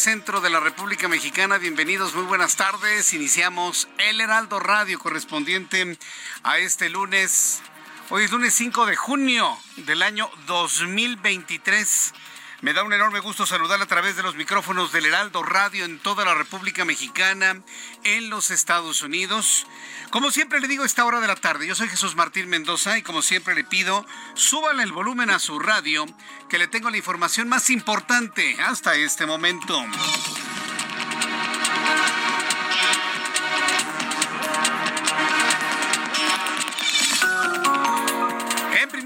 Centro de la República Mexicana. Bienvenidos, muy buenas tardes. Iniciamos el Heraldo Radio correspondiente a este lunes. Hoy es lunes 5 de junio del año 2023. Me da un enorme gusto saludar a través de los micrófonos del Heraldo Radio en toda la República Mexicana, en los Estados Unidos. Como siempre le digo a esta hora de la tarde, yo soy Jesús Martín Mendoza y como siempre le pido, súbale el volumen a su radio, que le tengo la información más importante hasta este momento.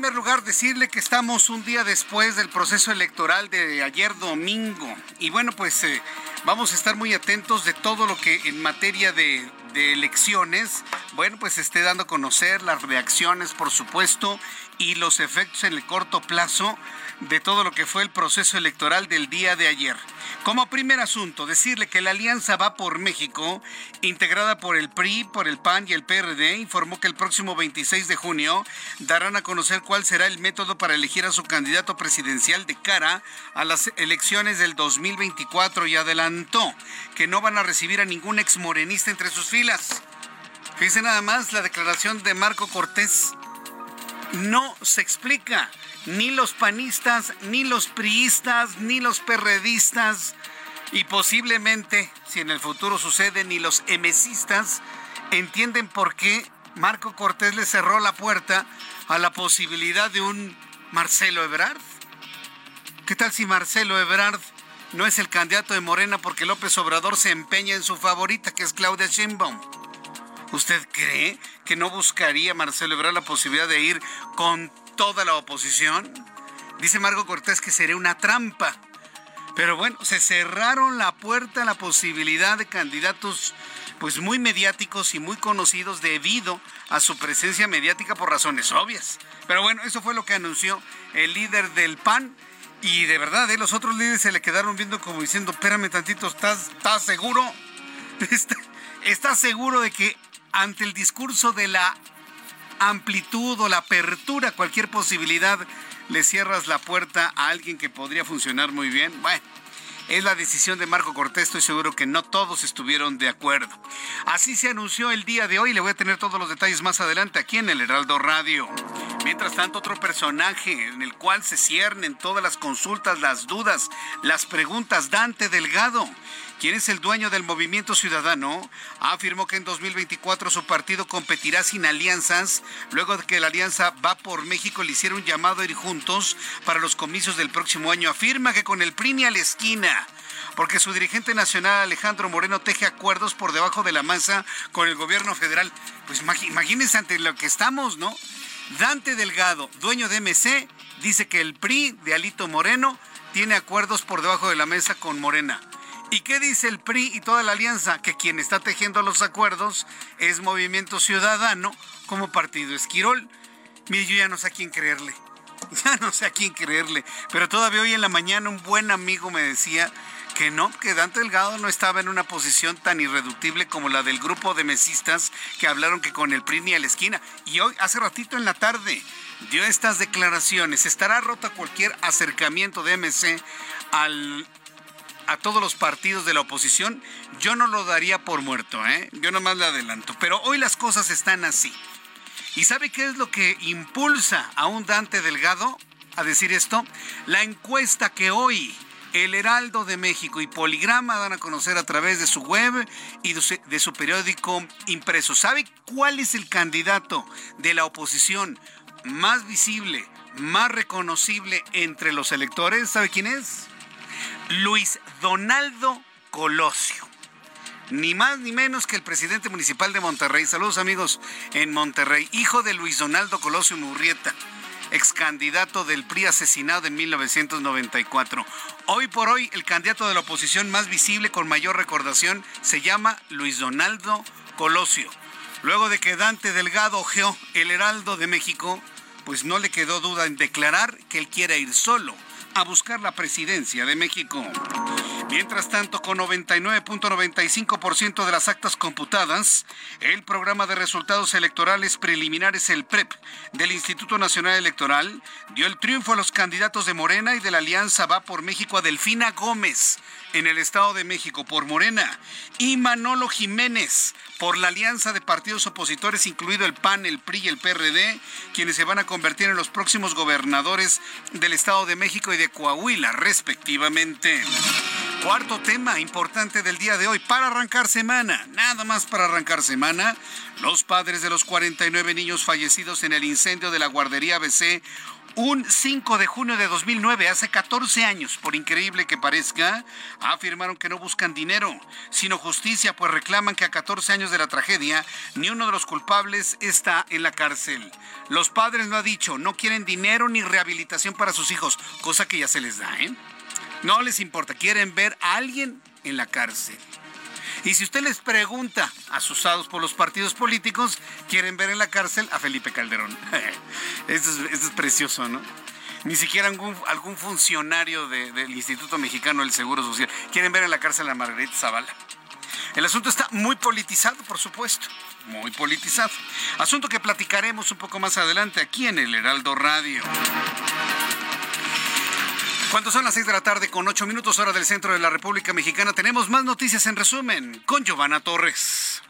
Primer lugar, decirle que estamos un día después del proceso electoral de ayer domingo. Y bueno, pues eh, vamos a estar muy atentos de todo lo que en materia de, de elecciones, bueno, pues esté dando a conocer las reacciones, por supuesto, y los efectos en el corto plazo de todo lo que fue el proceso electoral del día de ayer. Como primer asunto, decirle que la Alianza Va por México, integrada por el PRI, por el PAN y el PRD, informó que el próximo 26 de junio darán a conocer cuál será el método para elegir a su candidato presidencial de cara a las elecciones del 2024 y adelantó que no van a recibir a ningún exmorenista entre sus filas. Fíjense nada más la declaración de Marco Cortés. No se explica ni los panistas, ni los priistas, ni los perredistas y posiblemente, si en el futuro sucede, ni los emesistas entienden por qué Marco Cortés le cerró la puerta a la posibilidad de un Marcelo Ebrard. ¿Qué tal si Marcelo Ebrard no es el candidato de Morena porque López Obrador se empeña en su favorita, que es Claudia Sheinbaum? ¿Usted cree que no buscaría Marcelo Ebrard la posibilidad de ir con toda la oposición? Dice Marco Cortés que sería una trampa. Pero bueno, se cerraron la puerta a la posibilidad de candidatos pues muy mediáticos y muy conocidos debido a su presencia mediática por razones obvias. Pero bueno, eso fue lo que anunció el líder del PAN y de verdad, ¿eh? los otros líderes se le quedaron viendo como diciendo, espérame tantito, ¿estás, seguro? ¿Está- ¿Estás seguro de que ante el discurso de la amplitud o la apertura cualquier posibilidad le cierras la puerta a alguien que podría funcionar muy bien? Bueno. Es la decisión de Marco Cortés, estoy seguro que no todos estuvieron de acuerdo. Así se anunció el día de hoy, le voy a tener todos los detalles más adelante aquí en el Heraldo Radio. Mientras tanto, otro personaje en el cual se ciernen todas las consultas, las dudas, las preguntas, Dante Delgado, quien es el dueño del Movimiento Ciudadano, afirmó que en 2024 su partido competirá sin alianzas, luego de que la alianza Va por México le hiciera un llamado a ir juntos para los comicios del próximo año. Afirma que con el PRI a la esquina porque su dirigente nacional Alejandro Moreno teje acuerdos por debajo de la masa con el gobierno federal. Pues imagínense ante lo que estamos, ¿no? Dante Delgado, dueño de MC, dice que el PRI de Alito Moreno tiene acuerdos por debajo de la mesa con Morena. ¿Y qué dice el PRI y toda la alianza? Que quien está tejiendo los acuerdos es Movimiento Ciudadano como partido Esquirol. Mire, yo ya no sé a quién creerle. Ya no sé a quién creerle. Pero todavía hoy en la mañana un buen amigo me decía que no, que Dante Delgado no estaba en una posición tan irreductible como la del grupo de mesistas que hablaron que con el PRI ni a la esquina. Y hoy, hace ratito en la tarde, dio estas declaraciones. Estará rota cualquier acercamiento de MC al, a todos los partidos de la oposición. Yo no lo daría por muerto, ¿eh? Yo nomás le adelanto. Pero hoy las cosas están así. ¿Y sabe qué es lo que impulsa a un Dante Delgado a decir esto? La encuesta que hoy el Heraldo de México y Poligrama dan a conocer a través de su web y de su periódico impreso. ¿Sabe cuál es el candidato de la oposición más visible, más reconocible entre los electores? ¿Sabe quién es? Luis Donaldo Colosio. Ni más ni menos que el presidente municipal de Monterrey. Saludos amigos en Monterrey. Hijo de Luis Donaldo Colosio Murrieta ex candidato del PRI asesinado en 1994. Hoy por hoy, el candidato de la oposición más visible con mayor recordación se llama Luis Donaldo Colosio. Luego de que Dante Delgado ojeó el Heraldo de México, pues no le quedó duda en declarar que él quiere ir solo a buscar la presidencia de México. Mientras tanto, con 99.95% de las actas computadas, el programa de resultados electorales preliminares, el PREP, del Instituto Nacional Electoral, dio el triunfo a los candidatos de Morena y de la Alianza Va por México a Delfina Gómez en el Estado de México por Morena y Manolo Jiménez por la alianza de partidos opositores, incluido el PAN, el PRI y el PRD, quienes se van a convertir en los próximos gobernadores del Estado de México y de Coahuila, respectivamente. Cuarto tema importante del día de hoy para arrancar semana, nada más para arrancar semana, los padres de los 49 niños fallecidos en el incendio de la guardería ABC un 5 de junio de 2009, hace 14 años, por increíble que parezca, afirmaron que no buscan dinero, sino justicia, pues reclaman que a 14 años de la tragedia, ni uno de los culpables está en la cárcel. Los padres lo han dicho, no quieren dinero ni rehabilitación para sus hijos, cosa que ya se les da, ¿eh? No les importa, quieren ver a alguien en la cárcel. Y si usted les pregunta, asusados por los partidos políticos, quieren ver en la cárcel a Felipe Calderón. esto, es, precioso, ¿no? Ni siquiera algún, algún funcionario del Instituto Mexicano del Seguro Social. Quieren ver en la cárcel a Margarita Zavala. El asunto está muy politizado, por supuesto. Muy politizado. Asunto que platicaremos un poco más adelante aquí en el Heraldo Radio. Cuando son las 6 de la tarde con 8 minutos hora del centro de la República Mexicana, tenemos más noticias en resumen con Giovanna Torres.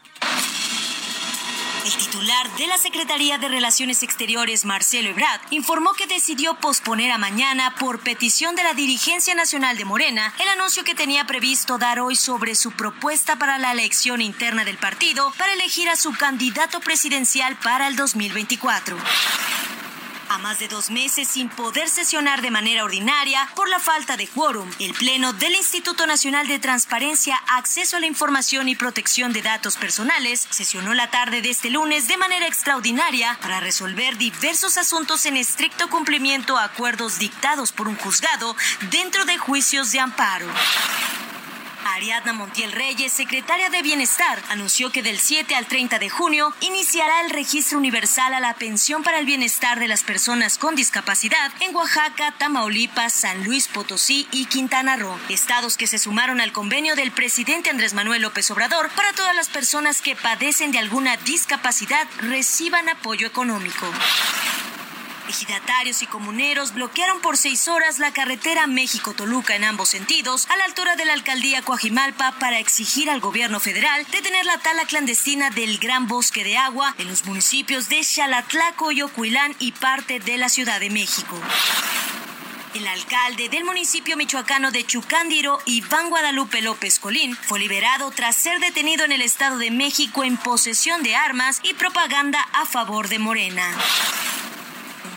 El titular de la Secretaría de Relaciones Exteriores, Marcelo Ebrard, informó que decidió posponer a mañana, por petición de la dirigencia nacional de Morena, el anuncio que tenía previsto dar hoy sobre su propuesta para la elección interna del partido para elegir a su candidato presidencial para el 2024 a más de dos meses sin poder sesionar de manera ordinaria por la falta de quórum. El Pleno del Instituto Nacional de Transparencia, Acceso a la Información y Protección de Datos Personales sesionó la tarde de este lunes de manera extraordinaria para resolver diversos asuntos en estricto cumplimiento a acuerdos dictados por un juzgado dentro de juicios de amparo. Ariadna Montiel Reyes, secretaria de Bienestar, anunció que del 7 al 30 de junio iniciará el registro universal a la pensión para el bienestar de las personas con discapacidad en Oaxaca, Tamaulipas, San Luis Potosí y Quintana Roo, estados que se sumaron al convenio del presidente Andrés Manuel López Obrador para todas las personas que padecen de alguna discapacidad reciban apoyo económico. Ejidatarios y comuneros bloquearon por seis horas la carretera México-Toluca en ambos sentidos, a la altura de la alcaldía Coajimalpa, para exigir al gobierno federal detener la tala clandestina del gran bosque de agua en los municipios de Xalatlaco y Ocuilán y parte de la Ciudad de México. El alcalde del municipio michoacano de Chucándiro, Iván Guadalupe López Colín, fue liberado tras ser detenido en el Estado de México en posesión de armas y propaganda a favor de Morena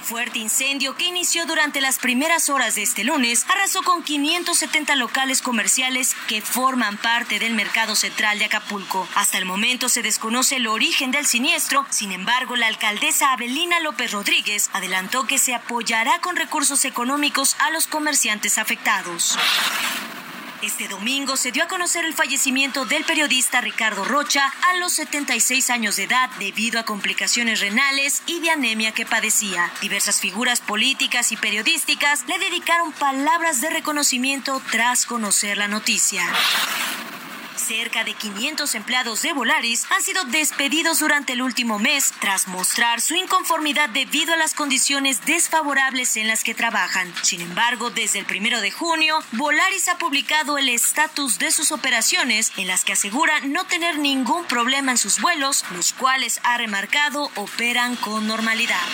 fuerte incendio que inició durante las primeras horas de este lunes arrasó con 570 locales comerciales que forman parte del mercado central de Acapulco. Hasta el momento se desconoce el origen del siniestro, sin embargo la alcaldesa Abelina López Rodríguez adelantó que se apoyará con recursos económicos a los comerciantes afectados. Este domingo se dio a conocer el fallecimiento del periodista Ricardo Rocha a los 76 años de edad debido a complicaciones renales y de anemia que padecía. Diversas figuras políticas y periodísticas le dedicaron palabras de reconocimiento tras conocer la noticia. Cerca de 500 empleados de Volaris han sido despedidos durante el último mes tras mostrar su inconformidad debido a las condiciones desfavorables en las que trabajan. Sin embargo, desde el primero de junio, Volaris ha publicado el estatus de sus operaciones en las que asegura no tener ningún problema en sus vuelos, los cuales ha remarcado operan con normalidad.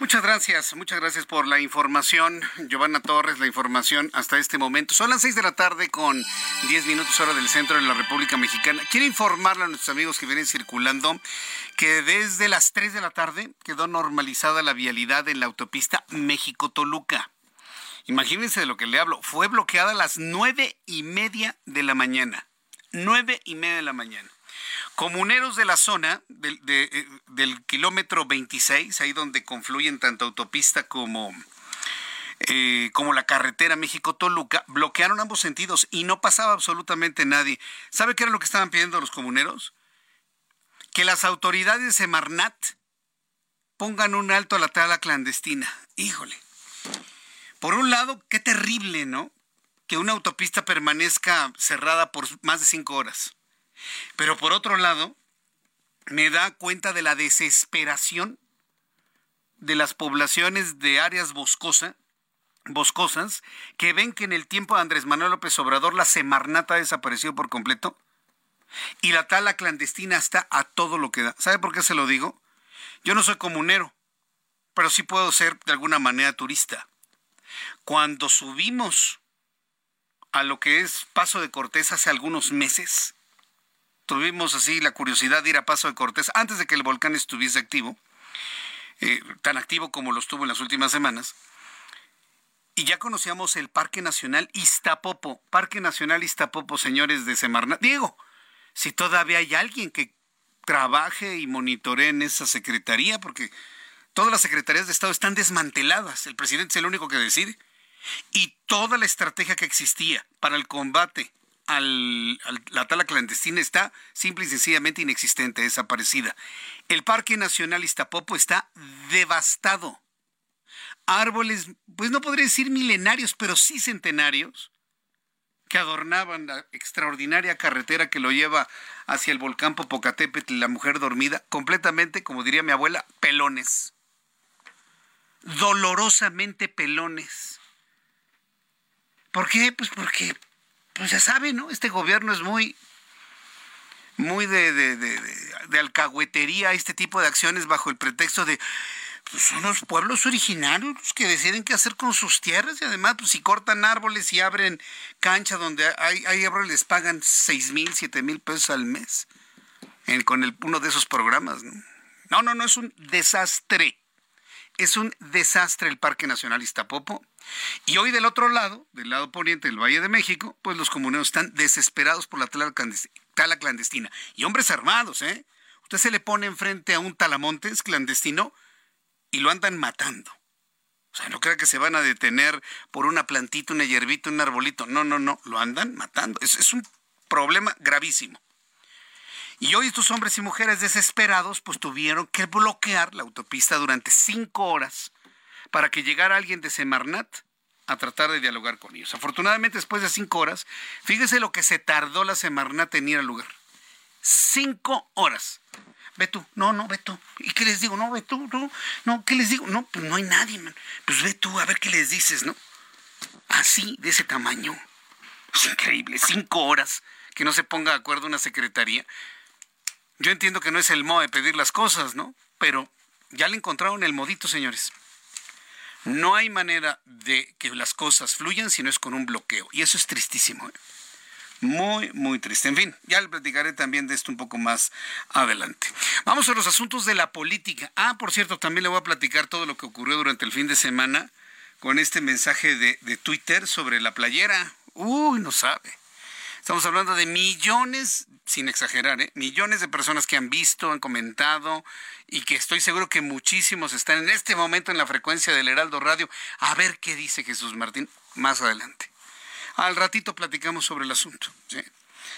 Muchas gracias, muchas gracias por la información. Giovanna Torres, la información hasta este momento. Son las seis de la tarde con diez minutos hora del centro de la República Mexicana. Quiero informarle a nuestros amigos que vienen circulando que desde las tres de la tarde quedó normalizada la vialidad en la autopista México-Toluca. Imagínense de lo que le hablo. Fue bloqueada a las nueve y media de la mañana. Nueve y media de la mañana. Comuneros de la zona eh, del, kilómetro 26, ahí donde confluyen tanto autopista como, eh, como la carretera México-Toluca, bloquearon ambos sentidos y no pasaba absolutamente nadie. ¿Sabe qué era lo que estaban pidiendo los comuneros? Que las autoridades de Semarnat pongan un alto a la tala clandestina. Híjole. Por un lado, qué terrible, ¿no? Que una autopista permanezca cerrada por más de cinco horas. Pero por otro lado, me da cuenta de la desesperación de las poblaciones de áreas boscosas que ven que en el tiempo de Andrés Manuel López Obrador la Semarnata desapareció por completo y la tala clandestina está a todo lo que da. ¿Sabe por qué se lo digo? Yo no soy comunero, pero sí puedo ser de alguna manera turista. Cuando subimos a lo que es Paso de Cortés hace algunos meses, tuvimos así la curiosidad de ir a Paso de Cortés antes de que el volcán estuviese activo, eh, tan activo como lo estuvo en las últimas semanas. Y ya conocíamos el Parque Nacional Iztapopo, Parque Nacional Iztapopo, señores de Semarnat. Diego, si todavía hay alguien que trabaje y monitoree en esa secretaría, porque todas las secretarías de Estado están desmanteladas, el presidente es el único que decide. Y toda la estrategia que existía para el combate la tala clandestina está simple y sencillamente inexistente, desaparecida. El Parque Nacional Iztapopo está devastado. Árboles, pues no podría decir milenarios, pero sí centenarios, que adornaban la extraordinaria carretera que lo lleva hacia el volcán Popocatépetl, la mujer dormida, completamente, como diría mi abuela, pelones. Dolorosamente pelones. ¿Por qué? Pues porque pues ya saben, ¿no? Este gobierno es muy, muy de, de, de, de, alcahuetería, este tipo de acciones bajo el pretexto de pues son los pueblos originarios los que deciden qué hacer con sus tierras y además pues si cortan árboles y abren cancha donde hay, hay árboles les pagan seis mil, siete mil pesos al mes con el, uno de esos programas. ¿no? no, no, no, es un desastre. Es un desastre el Parque Nacional Iztapopo. Y hoy del otro lado, del lado poniente del Valle de México, pues los comuneros están desesperados por la tala clandestina. Y hombres armados, ¿eh? Usted se le pone enfrente a un talamontes clandestino y lo andan matando. O sea, no crea que se van a detener por una plantita, una hierbita, un arbolito. No, no, no, lo andan matando. Es, es un problema gravísimo. Y hoy estos hombres y mujeres desesperados pues tuvieron que bloquear la autopista durante cinco horas para que llegara alguien de Semarnat a tratar de dialogar con ellos. Afortunadamente, después de cinco horas, fíjese lo que se tardó la Semarnat en ir al lugar. Cinco horas. Ve tú, no, no, ve tú. ¿Y qué les digo? No, ve tú, no, no, ¿qué les digo? No, pues no hay nadie. Pues ve tú, a ver qué les dices, ¿no? Así, de ese tamaño. Es increíble, cinco horas que no se ponga de acuerdo una secretaría. Yo entiendo que no es el modo de pedir las cosas, ¿no? Pero ya le encontraron el modito, señores. No hay manera de que las cosas fluyan si no es con un bloqueo. Y eso es tristísimo. ¿eh? Muy, muy triste. En fin, ya le platicaré también de esto un poco más adelante. Vamos a los asuntos de la política. Ah, por cierto, también le voy a platicar todo lo que ocurrió durante el fin de semana con este mensaje de, de Twitter sobre la playera. Uy, no sabe. Estamos hablando de millones, sin exagerar, ¿eh? millones de personas que han visto, han comentado y que estoy seguro que muchísimos están en este momento en la frecuencia del Heraldo Radio. A ver qué dice Jesús Martín más adelante. Al ratito platicamos sobre el asunto.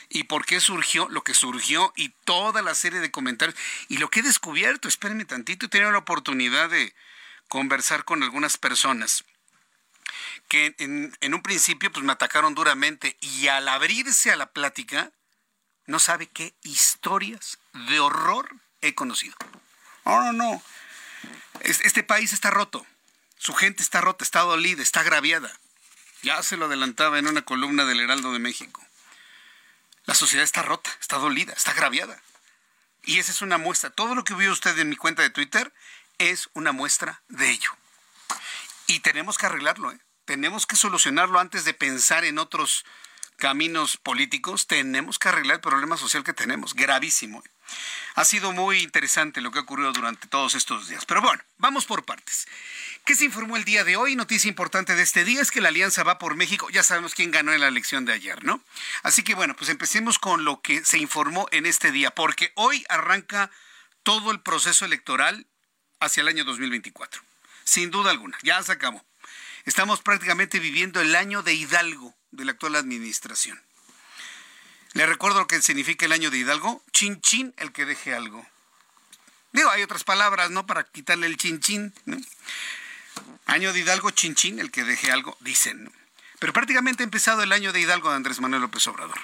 Y por qué surgió lo que surgió y toda la serie de comentarios. Y lo que he descubierto, espérenme tantito, he tenido la oportunidad de conversar con algunas personas que en, un principio pues me atacaron duramente y al abrirse a la plática, no sabe qué historias de horror he conocido. No, no, no. Este país está roto. Su gente está rota, está dolida, está agraviada. Ya se lo adelantaba en una columna del Heraldo de México. La sociedad está rota, está dolida, está agraviada. Y esa es una muestra. Todo lo que vio usted en mi cuenta de Twitter es una muestra de ello. Y tenemos que arreglarlo, ¿eh? Tenemos que solucionarlo antes de pensar en otros caminos políticos, tenemos que arreglar el problema social que tenemos, gravísimo. Ha sido muy interesante lo que ha ocurrido durante todos estos días. Pero bueno, vamos por partes. ¿Qué se informó el día de hoy? Noticia importante de este día es que la Alianza va por México. Ya sabemos quién ganó en la elección de ayer, ¿no? Así que bueno, pues empecemos con lo que se informó en este día, porque hoy arranca todo el proceso electoral hacia el año 2024. Sin duda alguna, ya se acabó. Estamos prácticamente viviendo el año de Hidalgo de la actual administración. Le recuerdo lo que significa el año de Hidalgo. Chin chin, el que deje algo. Digo, hay otras palabras, ¿no? Para quitarle el chin chin. Año de Hidalgo, chin chin, el que deje algo, dicen. Pero prácticamente ha empezado el año de Hidalgo de Andrés Manuel López Obrador.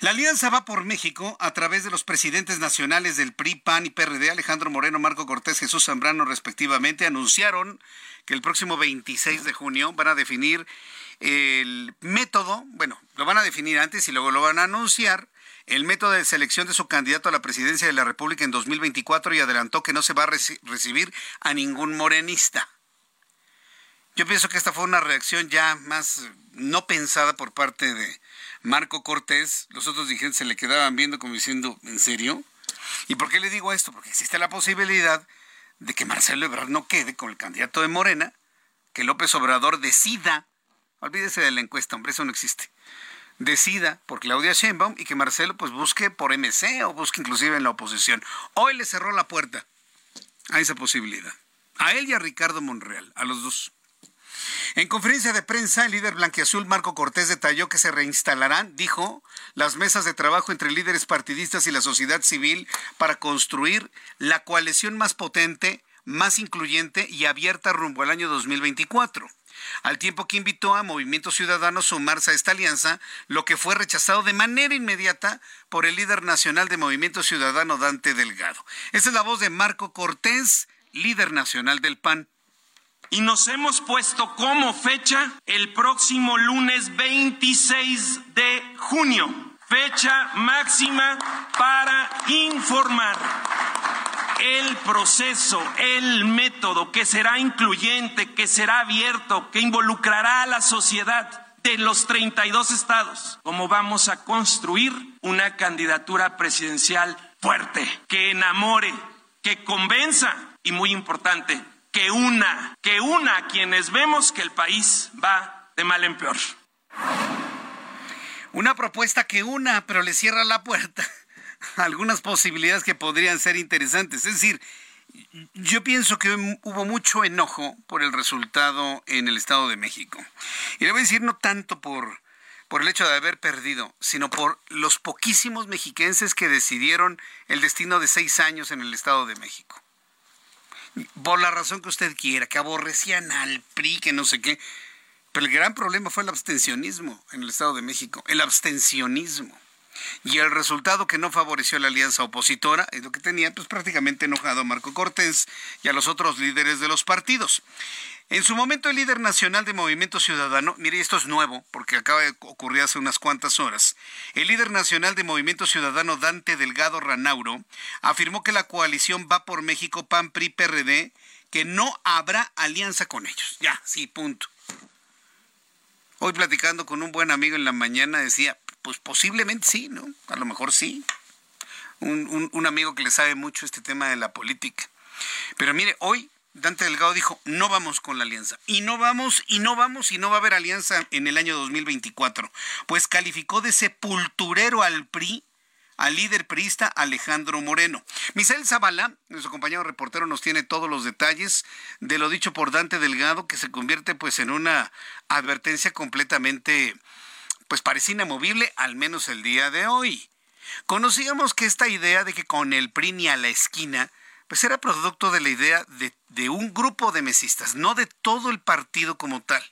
La alianza va por México a través de los presidentes nacionales del PRI, PAN y PRD, Alejandro Moreno, Marco Cortés, Jesús Zambrano, respectivamente, anunciaron que el próximo 26 de junio van a definir el método, bueno, lo van a definir antes y luego lo van a anunciar, el método de selección de su candidato a la presidencia de la República en 2024 y adelantó que no se va a recibir a ningún morenista. Yo pienso que esta fue una reacción ya más no pensada por parte de Marco Cortés. Los otros dirigentes se le quedaban viendo como diciendo, ¿en serio? ¿Y por qué le digo esto? Porque existe la posibilidad de que Marcelo Ebrard no quede con el candidato de Morena, que López Obrador decida, olvídese de la encuesta, hombre, eso no existe, decida por Claudia Sheinbaum y que Marcelo pues busque por MC o busque inclusive en la oposición. Hoy le cerró la puerta a esa posibilidad. A él y a Ricardo Monreal, a los dos. En conferencia de prensa, el líder blanquiazul Marco Cortés detalló que se reinstalarán, dijo, las mesas de trabajo entre líderes partidistas y la sociedad civil para construir la coalición más potente, más incluyente y abierta rumbo al año 2024 al tiempo que invitó a Movimiento Ciudadano a sumarse a esta alianza, lo que fue rechazado de manera inmediata por el líder nacional de Movimiento Ciudadano, Dante Delgado. Esa es la voz de Marco Cortés, líder nacional del PAN y nos hemos puesto como fecha el próximo lunes 26 de junio, fecha máxima para informar el proceso, el método que será incluyente, que será abierto, que involucrará a la sociedad de los 32 estados, cómo vamos a construir una candidatura presidencial fuerte, que enamore, que convenza y muy importante, que una, que una a quienes vemos que el país va de mal en peor. Una propuesta que una, pero le cierra la puerta algunas posibilidades que podrían ser interesantes. Es decir, yo pienso que hubo mucho enojo por el resultado en el Estado de México. Y le voy a decir no tanto por, por el hecho de haber perdido, sino por los poquísimos mexiquenses que decidieron el destino de seis años en el Estado de México por la razón que usted quiera, que aborrecían al PRI, que no sé qué. Pero el gran problema fue el abstencionismo en el Estado de México, el abstencionismo. Y el resultado que no favoreció la alianza opositora es lo que tenía pues prácticamente enojado a Marco Cortés y a los otros líderes de los partidos. En su momento el líder nacional de Movimiento Ciudadano, mire, esto es nuevo porque acaba de ocurrir hace unas cuantas horas, el líder nacional de Movimiento Ciudadano Dante Delgado Ranauro afirmó que la coalición va por México PAN PRI PRD que no habrá alianza con ellos. Ya, sí, punto. Hoy platicando con un buen amigo en la mañana decía, pues posiblemente sí, ¿no? A lo mejor sí. Un, un amigo que le sabe mucho este tema de la política. Pero mire, hoy Dante Delgado dijo, no vamos con la alianza. Y no vamos, y no vamos, y no va a haber alianza en el año 2024. Pues calificó de sepulturero al PRI al líder priista Alejandro Moreno. Misael Zavala, nuestro compañero reportero, nos tiene todos los detalles de lo dicho por Dante Delgado, que se convierte pues en una advertencia completamente, pues parecía inamovible, al menos el día de hoy. Conocíamos que esta idea de que con el PRI ni a la esquina pues era producto de la idea de, un grupo de mesistas, no de todo el partido como tal.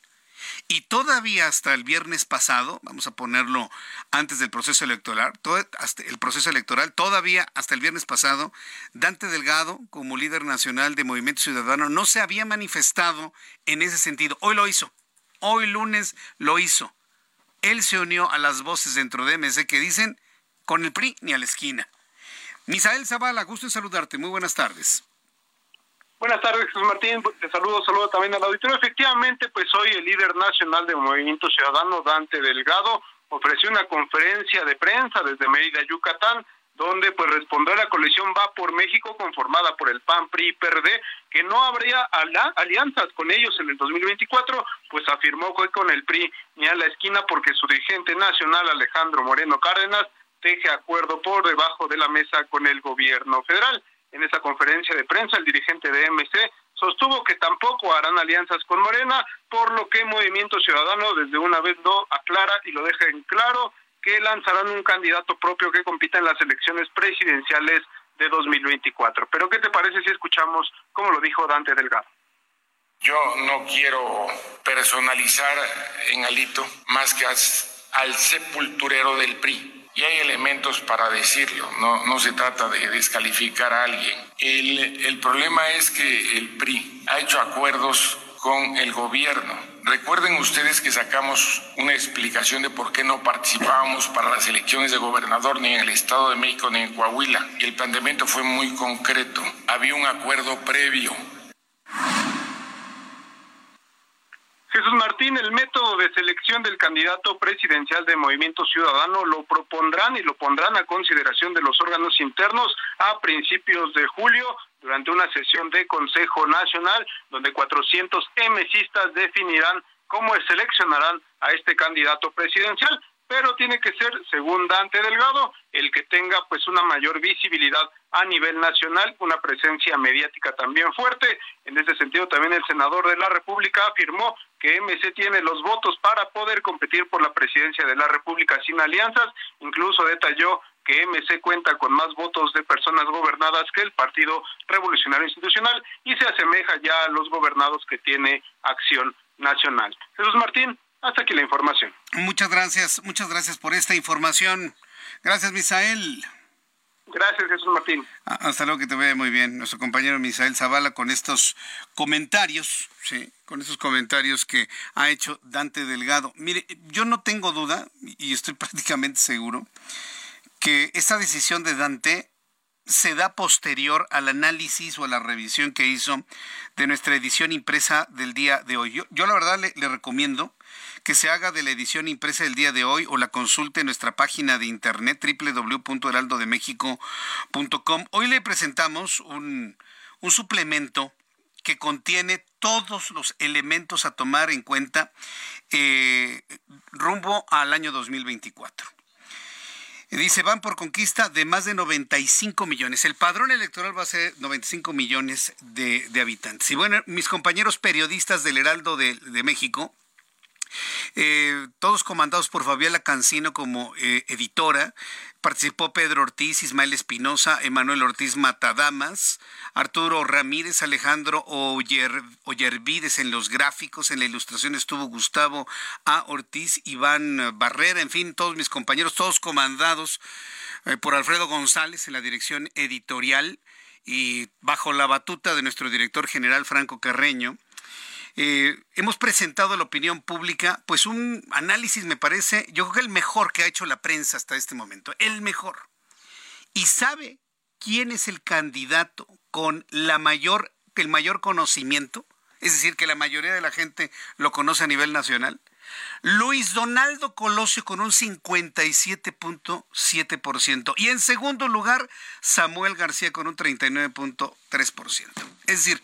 Y todavía hasta el viernes pasado, vamos a ponerlo antes del proceso electoral, el proceso electoral, todavía hasta el viernes pasado, Dante Delgado, como líder nacional de Movimiento Ciudadano, no se había manifestado en ese sentido. Hoy lo hizo. Hoy lunes lo hizo. Él se unió a las voces dentro de MC que dicen con el PRI ni a la esquina. Misael Zavala, gusto en saludarte. Muy buenas tardes. Buenas tardes, Jesús Martín. Te saludo, saludo también al auditorio. Efectivamente, pues hoy el líder nacional del Movimiento Ciudadano, Dante Delgado, ofreció una conferencia de prensa desde Mérida, Yucatán, donde pues respondió a la coalición Va por México conformada por el PAN, PRI y PRD, que no habría alianzas con ellos en el 2024, pues afirmó que con el PRI ni a la esquina porque su dirigente nacional Alejandro Moreno Cárdenas teje acuerdo por debajo de la mesa con el gobierno federal. En esa conferencia de prensa, el dirigente de MC sostuvo que tampoco harán alianzas con Morena, por lo que Movimiento Ciudadano desde una vez lo aclara y lo deja en claro que lanzarán un candidato propio que compita en las elecciones presidenciales de 2024. Pero ¿qué te parece si escuchamos cómo lo dijo Dante Delgado? Yo no quiero personalizar en Alito más que al sepulturero del PRI y hay elementos para decirlo, no, no se trata de descalificar a alguien. El, el problema es que el PRI ha hecho acuerdos con el gobierno. Recuerden ustedes que sacamos una explicación de por qué no participábamos para las elecciones de gobernador ni en el Estado de México ni en Coahuila. Y el planteamiento fue muy concreto. Había un acuerdo previo Jesús Martín, el método de selección del candidato presidencial de Movimiento Ciudadano lo propondrán y lo pondrán a consideración de los órganos internos a principios de julio durante una sesión de Consejo Nacional donde 400 emesistas definirán cómo seleccionarán a este candidato presidencial pero tiene que ser, según Dante Delgado, el que tenga pues una mayor visibilidad a nivel nacional, una presencia mediática también fuerte. En ese sentido, también el senador de la República afirmó que MC tiene los votos para poder competir por la presidencia de la República sin alianzas. Incluso detalló que MC cuenta con más votos de personas gobernadas que el Partido Revolucionario Institucional y se asemeja ya a los gobernados que tiene Acción Nacional. Jesús Martín, hasta aquí la información. Muchas gracias, muchas gracias por esta información. Gracias, Misael. Gracias, Jesús Martín. Ah, hasta luego, que te vea muy bien. Nuestro compañero Misael Zavala con estos comentarios, sí, con estos comentarios que ha hecho Dante Delgado. Mire, yo no tengo duda, y estoy prácticamente seguro, que esta decisión de Dante se da posterior al análisis o a la revisión que hizo de nuestra edición impresa del día de hoy. Yo, la verdad le recomiendo que se haga de la edición impresa del día de hoy o la consulte en nuestra página de internet www.heraldodemexico.com. Hoy le presentamos un, un suplemento que contiene todos los elementos a tomar en cuenta eh, rumbo al año 2024. Dice, van por conquista de más de 95 millones. El padrón electoral va a ser 95 millones de, habitantes. Y bueno, mis compañeros periodistas del Heraldo de, de México eh, todos comandados por Fabiola Cancino como eh, editora. Participó Pedro Ortiz, Ismael Espinosa, Emanuel Ortiz Matadamas, Arturo Ramírez, Alejandro Oyer, Oyervides en los gráficos, en la ilustración estuvo Gustavo A. Ortiz, Iván Barrera, en fin, todos mis compañeros, todos comandados eh, por Alfredo González en la dirección editorial y bajo la batuta de nuestro director general Franco Carreño. Eh, hemos presentado a la opinión pública, pues un análisis me parece, yo creo que el mejor que ha hecho la prensa hasta este momento, el mejor. Y sabe quién es el candidato con la mayor el mayor conocimiento, es decir, que la mayoría de la gente lo conoce a nivel nacional. Luis Donaldo Colosio con un 57.7%. Y en segundo lugar, Samuel García con un 39.3%. Es decir,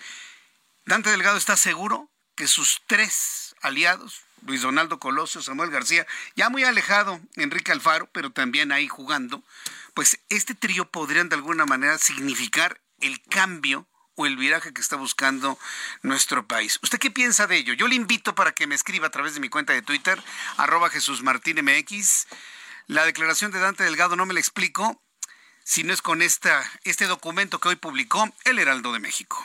Dante Delgado está seguro que sus tres aliados, Luis Donaldo Colosio, Samuel García, ya muy alejado, Enrique Alfaro, pero también ahí jugando, pues este trío podrían de alguna manera significar el cambio o el viraje que está buscando nuestro país. ¿Usted qué piensa de ello? Yo le invito para que me escriba a través de mi cuenta de Twitter, arroba Jesús Martín MX. La declaración de Dante Delgado no me la explico si no es con esta, este documento que hoy publicó El Heraldo de México.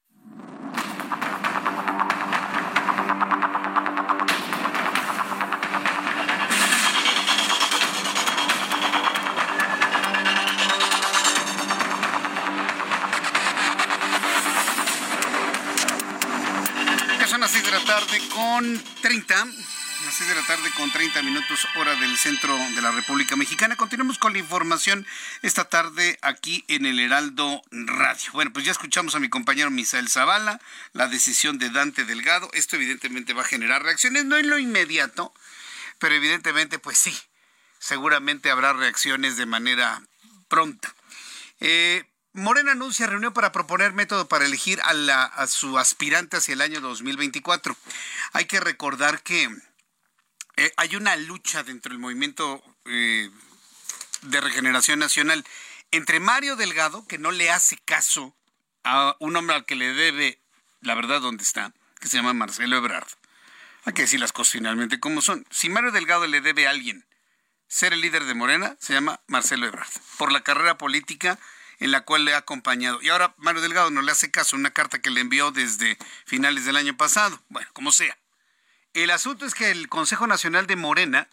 Con 30. Las 6 de la tarde con 30 minutos hora del centro de la República Mexicana. Continuamos con la información esta tarde aquí en el Heraldo Radio. Bueno, pues ya escuchamos a mi compañero Misael Zavala, la decisión de Dante Delgado. Esto evidentemente va a generar reacciones, no en lo inmediato, pero evidentemente pues sí, seguramente habrá reacciones de manera pronta. Eh, Morena anuncia reunión para proponer método para elegir a, su aspirante hacia el año 2024. Hay que recordar que eh, hay una lucha dentro del movimiento eh, de regeneración nacional entre Mario Delgado, que no le hace caso a un hombre al que le debe la verdad dónde está, que se llama Marcelo Ebrard. Hay que decir las cosas finalmente como son. Si Mario Delgado le debe a alguien ser el líder de Morena, se llama Marcelo Ebrard. Por la carrera política en la cual le ha acompañado. Y ahora Mario Delgado no le hace caso una carta que le envió desde finales del año pasado. Bueno, como sea. El asunto es que el Consejo Nacional de Morena,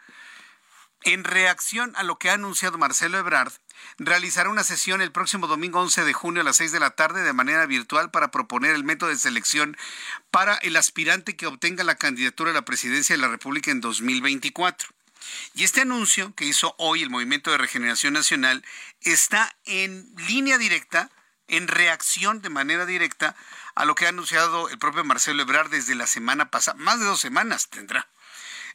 en reacción a lo que ha anunciado Marcelo Ebrard, realizará una sesión el próximo domingo 11 de junio a las 6 de la tarde de manera virtual para proponer el método de selección para el aspirante que obtenga la candidatura a la presidencia de la República en 2024. Y este anuncio que hizo hoy el Movimiento de Regeneración Nacional está en línea directa, en reacción de manera directa a lo que ha anunciado el propio Marcelo Ebrard desde la semana pasada, más de dos semanas tendrá,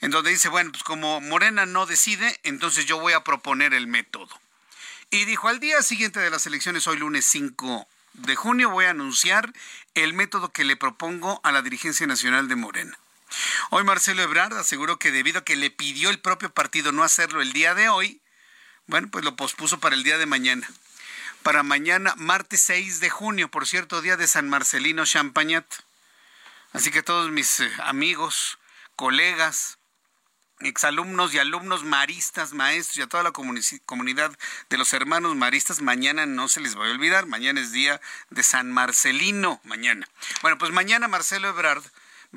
en donde dice, bueno, pues como Morena no decide, entonces yo voy a proponer el método. Y dijo, al día siguiente de las elecciones, hoy lunes 5 de junio, voy a anunciar el método que le propongo a la dirigencia nacional de Morena. Hoy Marcelo Ebrard aseguró que debido a que le pidió el propio partido no hacerlo el día de hoy, bueno, pues lo pospuso para el día de mañana. Para mañana, martes 6 de junio, por cierto, día de San Marcelino Champañat. Así que todos mis eh, amigos, colegas, exalumnos y alumnos maristas, maestros y a toda la comunidad de los hermanos maristas, mañana no se les va a olvidar, mañana es día de San Marcelino, mañana. Bueno, pues mañana Marcelo Ebrard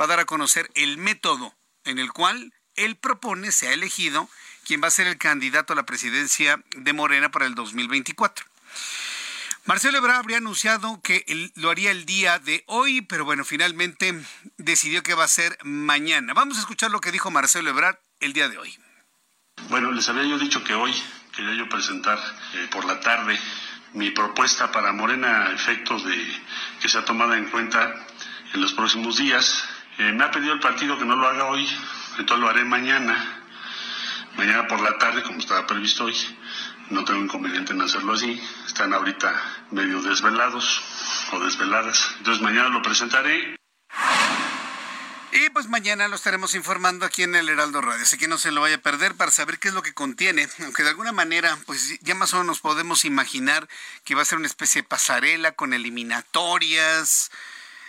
va a dar a conocer el método en el cual él propone, se ha elegido, quien va a ser el candidato a la presidencia de Morena para el 2024. Marcelo Ebrard habría anunciado que lo haría el día de hoy, pero bueno, finalmente decidió que va a ser mañana. Vamos a escuchar lo que dijo Marcelo Ebrard el día de hoy. Bueno, les había yo dicho que hoy quería yo presentar eh, por la tarde mi propuesta para Morena a efectos de que sea tomada en cuenta en los próximos días. Eh, me ha pedido el partido que no lo haga hoy, entonces lo haré mañana, mañana por la tarde, como estaba previsto hoy. no tengo inconveniente en hacerlo así. Están ahorita medio desvelados o desveladas. Entonces mañana lo presentaré. Y pues mañana lo estaremos informando aquí en el Heraldo Radio, así que no se lo vaya a perder para saber qué es lo que contiene, aunque de alguna manera pues ya más o menos podemos imaginar que va a ser una especie de pasarela con eliminatorias,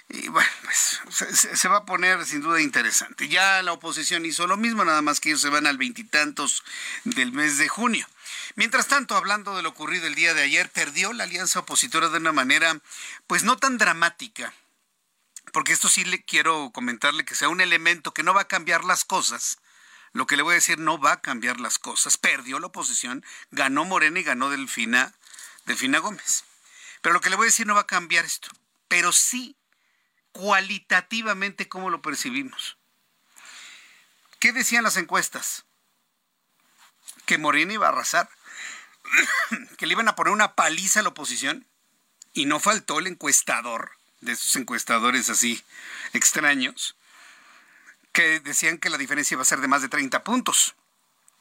y bueno, pues se, va a poner sin duda interesante. Ya la oposición hizo lo mismo, nada más que ellos se van al veintitantos del mes de junio. Mientras tanto, hablando de lo ocurrido el día de ayer, perdió la alianza opositora de una manera pues no tan dramática porque esto sí le quiero comentarle que sea un elemento que no va a cambiar las cosas. Lo que le voy a decir no va a cambiar las cosas. Perdió la oposición, ganó Morena y ganó Delfina, Delfina Gómez. Pero lo que le voy a decir no va a cambiar esto. Pero sí cualitativamente cómo lo percibimos. ¿Qué decían las encuestas? Que Morena iba a arrasar, que le iban a poner una paliza a la oposición y no faltó el encuestador de esos encuestadores así extraños, que decían que la diferencia iba a ser de más de 30 puntos.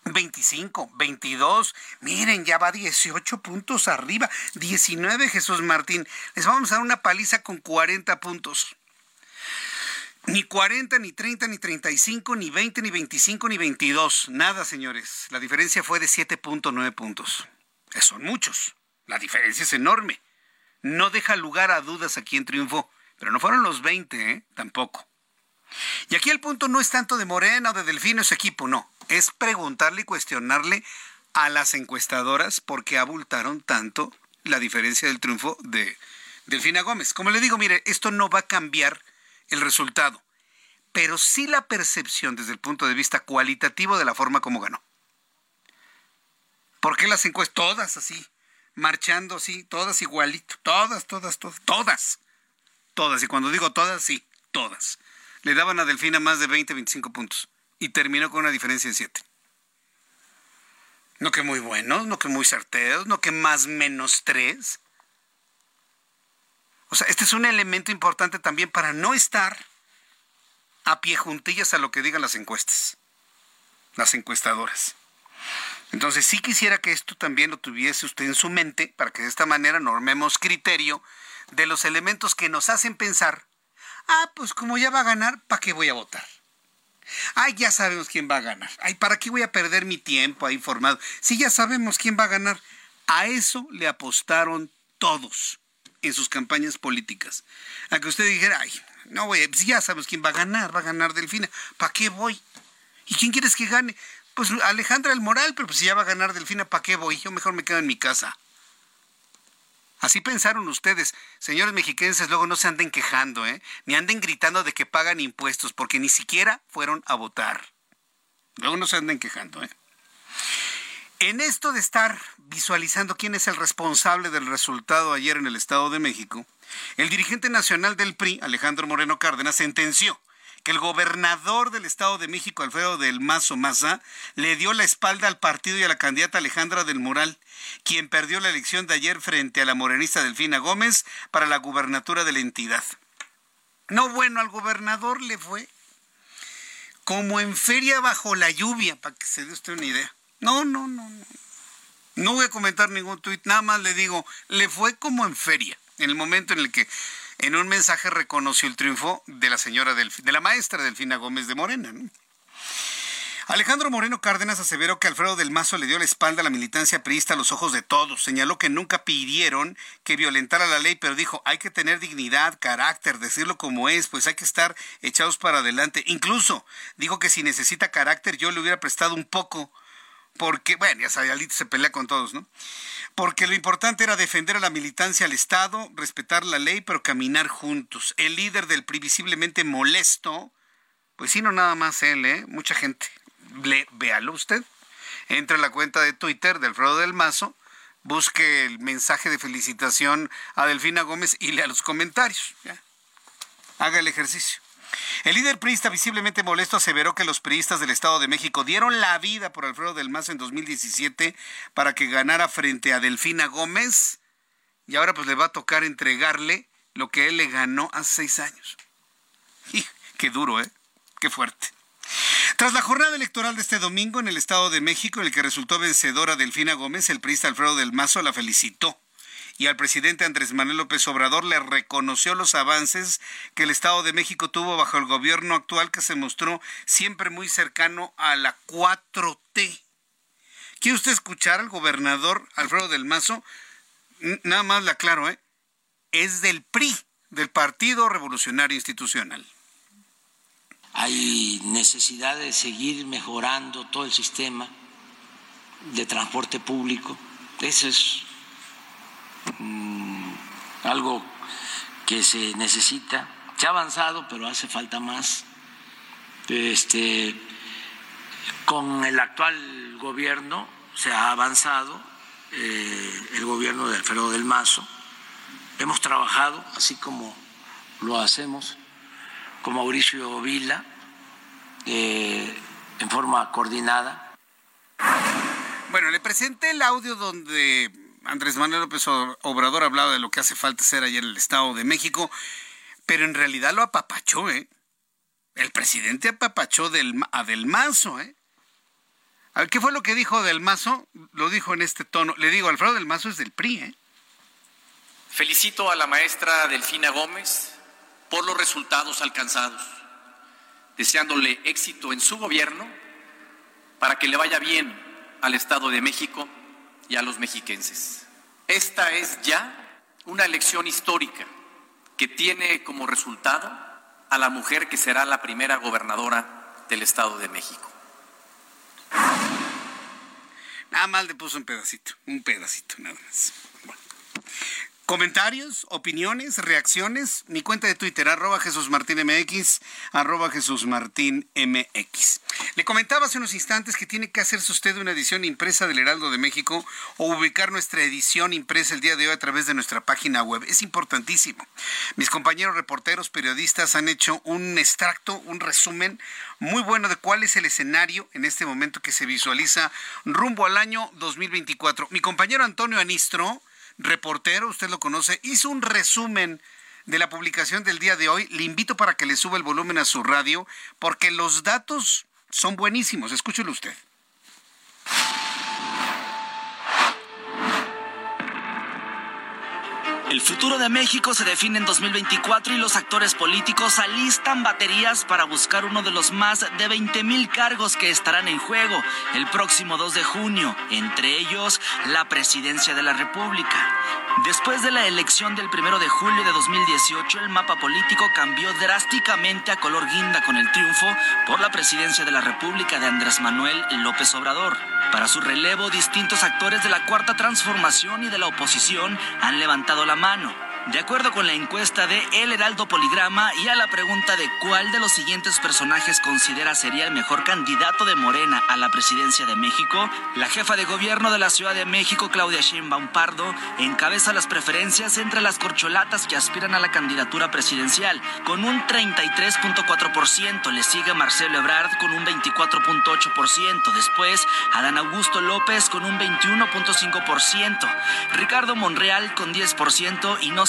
25, 22, miren, ya va 18 puntos arriba, 19 Jesús Martín, les vamos a dar una paliza con 40 puntos. Ni 40, ni 30, ni 35, ni 20, ni 25, ni 22. Nada, señores. La diferencia fue de 7.9 puntos. Son muchos. La diferencia es enorme no deja lugar a dudas a quién triunfó. Pero no fueron los 20, ¿eh? Tampoco. Y aquí el punto no es tanto de Morena o de Delfino, ese equipo, no. Es preguntarle y cuestionarle a las encuestadoras por qué abultaron tanto la diferencia del triunfo de Delfina Gómez. Como le digo, mire, esto no va a cambiar el resultado, pero sí la percepción desde el punto de vista cualitativo de la forma como ganó. ¿Por qué las encuestas todas así? marchando así, todas igualito, todas, todas, todas, todas, todas. Y cuando digo todas, sí, todas. Le daban a Delfina más de 20, 25 puntos y terminó con una diferencia de 7. No que muy buenos, no que muy certeros, no que más menos 3. O sea, este es un elemento importante también para no estar a pie juntillas a lo que digan las encuestas, las encuestadoras. Entonces sí quisiera que esto también lo tuviese usted en su mente para que de esta manera normemos criterio de los elementos que nos hacen pensar, ah, pues como ya va a ganar, ¿para qué voy a votar? Ay, ya sabemos quién va a ganar. Ay, ¿para qué voy a perder mi tiempo ahí informado? Si ya sabemos quién va a ganar. A eso le apostaron todos en sus campañas políticas. A que usted dijera, ay, no voy, pues ya sabemos quién va a ganar, va a ganar Delfina. ¿Para qué voy? ¿Y quién quieres que gane? Pues Alejandra el Moral, pero pues si ya va a ganar Delfina, ¿para qué voy? Yo mejor me quedo en mi casa. Así pensaron ustedes, señores mexiquenses, luego no se anden quejando, ¿eh? Ni anden gritando de que pagan impuestos, porque ni siquiera fueron a votar. Luego no se anden quejando, ¿eh? En esto de estar visualizando quién es el responsable del resultado ayer en el Estado de México, el dirigente nacional del PRI, Alejandro Moreno Cárdenas, sentenció que el gobernador del Estado de México, Alfredo del Mazo Maza, le dio la espalda al partido y a la candidata Alejandra del Moral, quien perdió la elección de ayer frente a la morenista Delfina Gómez para la gubernatura de la entidad. No, bueno, al gobernador le fue como en feria bajo la lluvia, para que se dé usted una idea. No, no, no, no. Voy a comentar ningún tuit, nada más le digo, le fue como en feria, en el momento en el que en un mensaje reconoció el triunfo de la señora de la maestra Delfina Gómez de Morena. Alejandro Moreno Cárdenas aseveró que Alfredo del Mazo le dio la espalda a la militancia priista a los ojos de todos. Señaló que nunca pidieron que violentara la ley, pero dijo, hay que tener dignidad, carácter, decirlo como es, pues hay que estar echados para adelante. Incluso dijo que si necesita carácter yo le hubiera prestado un poco, porque, bueno, ya Alito se pelea con todos, ¿no? porque lo importante era defender a la militancia al Estado, respetar la ley, pero caminar juntos. El líder del previsiblemente molesto, pues sí, no nada más él, ¿eh? Mucha gente. Le, véalo usted. Entre a la cuenta de Twitter de Alfredo del Mazo, busque el mensaje de felicitación a Delfina Gómez y lea los comentarios. Haga el ejercicio. El líder priista visiblemente molesto aseveró que los priistas del Estado de México dieron la vida por Alfredo del Mazo en 2017 para que ganara frente a Delfina Gómez y ahora pues le va a tocar entregarle lo que él le ganó hace seis años. qué duro, ¿eh? Qué fuerte. Tras la jornada electoral de este domingo en el Estado de México, en el que resultó vencedora Delfina Gómez, el priista Alfredo del Mazo la felicitó y al presidente Andrés Manuel López Obrador le reconoció los avances que el Estado de México tuvo bajo el gobierno actual que se mostró siempre muy cercano a la 4T. ¿Quiere usted escuchar al gobernador Alfredo del Mazo? Nada más le aclaro, ¿eh? Es del PRI, del Partido Revolucionario Institucional. Hay necesidad de seguir mejorando todo el sistema de transporte público. Eso es Mm, algo que se necesita. Se ha avanzado, pero hace falta más. Este, con el actual gobierno se ha avanzado, eh, el gobierno de Alfredo del Mazo. Hemos trabajado, así como lo hacemos con Mauricio Vila, eh, en forma coordinada. Bueno, le presenté el audio donde Andrés Manuel López Obrador hablaba de lo que hace falta hacer en el Estado de México, pero en realidad lo apapachó, ¿eh? El presidente apapachó del, a Del Mazo, ¿eh? ¿Qué fue lo que dijo Del Mazo? Lo dijo en este tono. Le digo, Alfredo Del Mazo es del PRI, ¿eh? Felicito a la maestra Delfina Gómez por los resultados alcanzados, deseándole éxito en su gobierno para que le vaya bien al Estado de México y a los mexiquenses. Esta es ya una elección histórica que tiene como resultado a la mujer que será la primera gobernadora del Estado de México. Nada más le puso un pedacito, un pedacito nada más. Comentarios, opiniones, reacciones, mi cuenta de Twitter, arroba Jesús Martín MX, arroba Jesús Martín MX. Le comentaba hace unos instantes que tiene que hacerse usted una edición impresa del Heraldo de México o ubicar nuestra edición impresa el día de hoy a través de nuestra página web. Es importantísimo. Mis compañeros reporteros, periodistas han hecho un extracto, un resumen muy bueno de cuál es el escenario en este momento que se visualiza rumbo al año 2024. Mi compañero Antonio Anistro reportero, usted lo conoce, hizo un resumen de la publicación del día de hoy. Le invito para que le suba el volumen a su radio, porque los datos son buenísimos. Escúchelo usted. El futuro de México se define en 2024 y los actores políticos alistan baterías para buscar uno de los más de 20 mil cargos que estarán en juego el próximo 2 de junio, entre ellos la presidencia de la República. Después de la elección del 1 de julio de 2018, el mapa político cambió drásticamente a color guinda con el triunfo por la presidencia de la República de Andrés Manuel López Obrador. Para su relevo, distintos actores de la Cuarta Transformación y de la oposición han levantado la mano mano de acuerdo con la encuesta de El Heraldo Poligrama y a la pregunta de cuál de los siguientes personajes considera sería el mejor candidato de Morena a la presidencia de México, la jefa de gobierno de la Ciudad de México, Claudia Sheinbaum Pardo, encabeza las preferencias entre las corcholatas que aspiran a la candidatura presidencial, con un 33.4%. Le sigue Marcelo Ebrard con un 24.8%. Después, Adán Augusto López con un 21.5%. Ricardo Monreal con 10% y no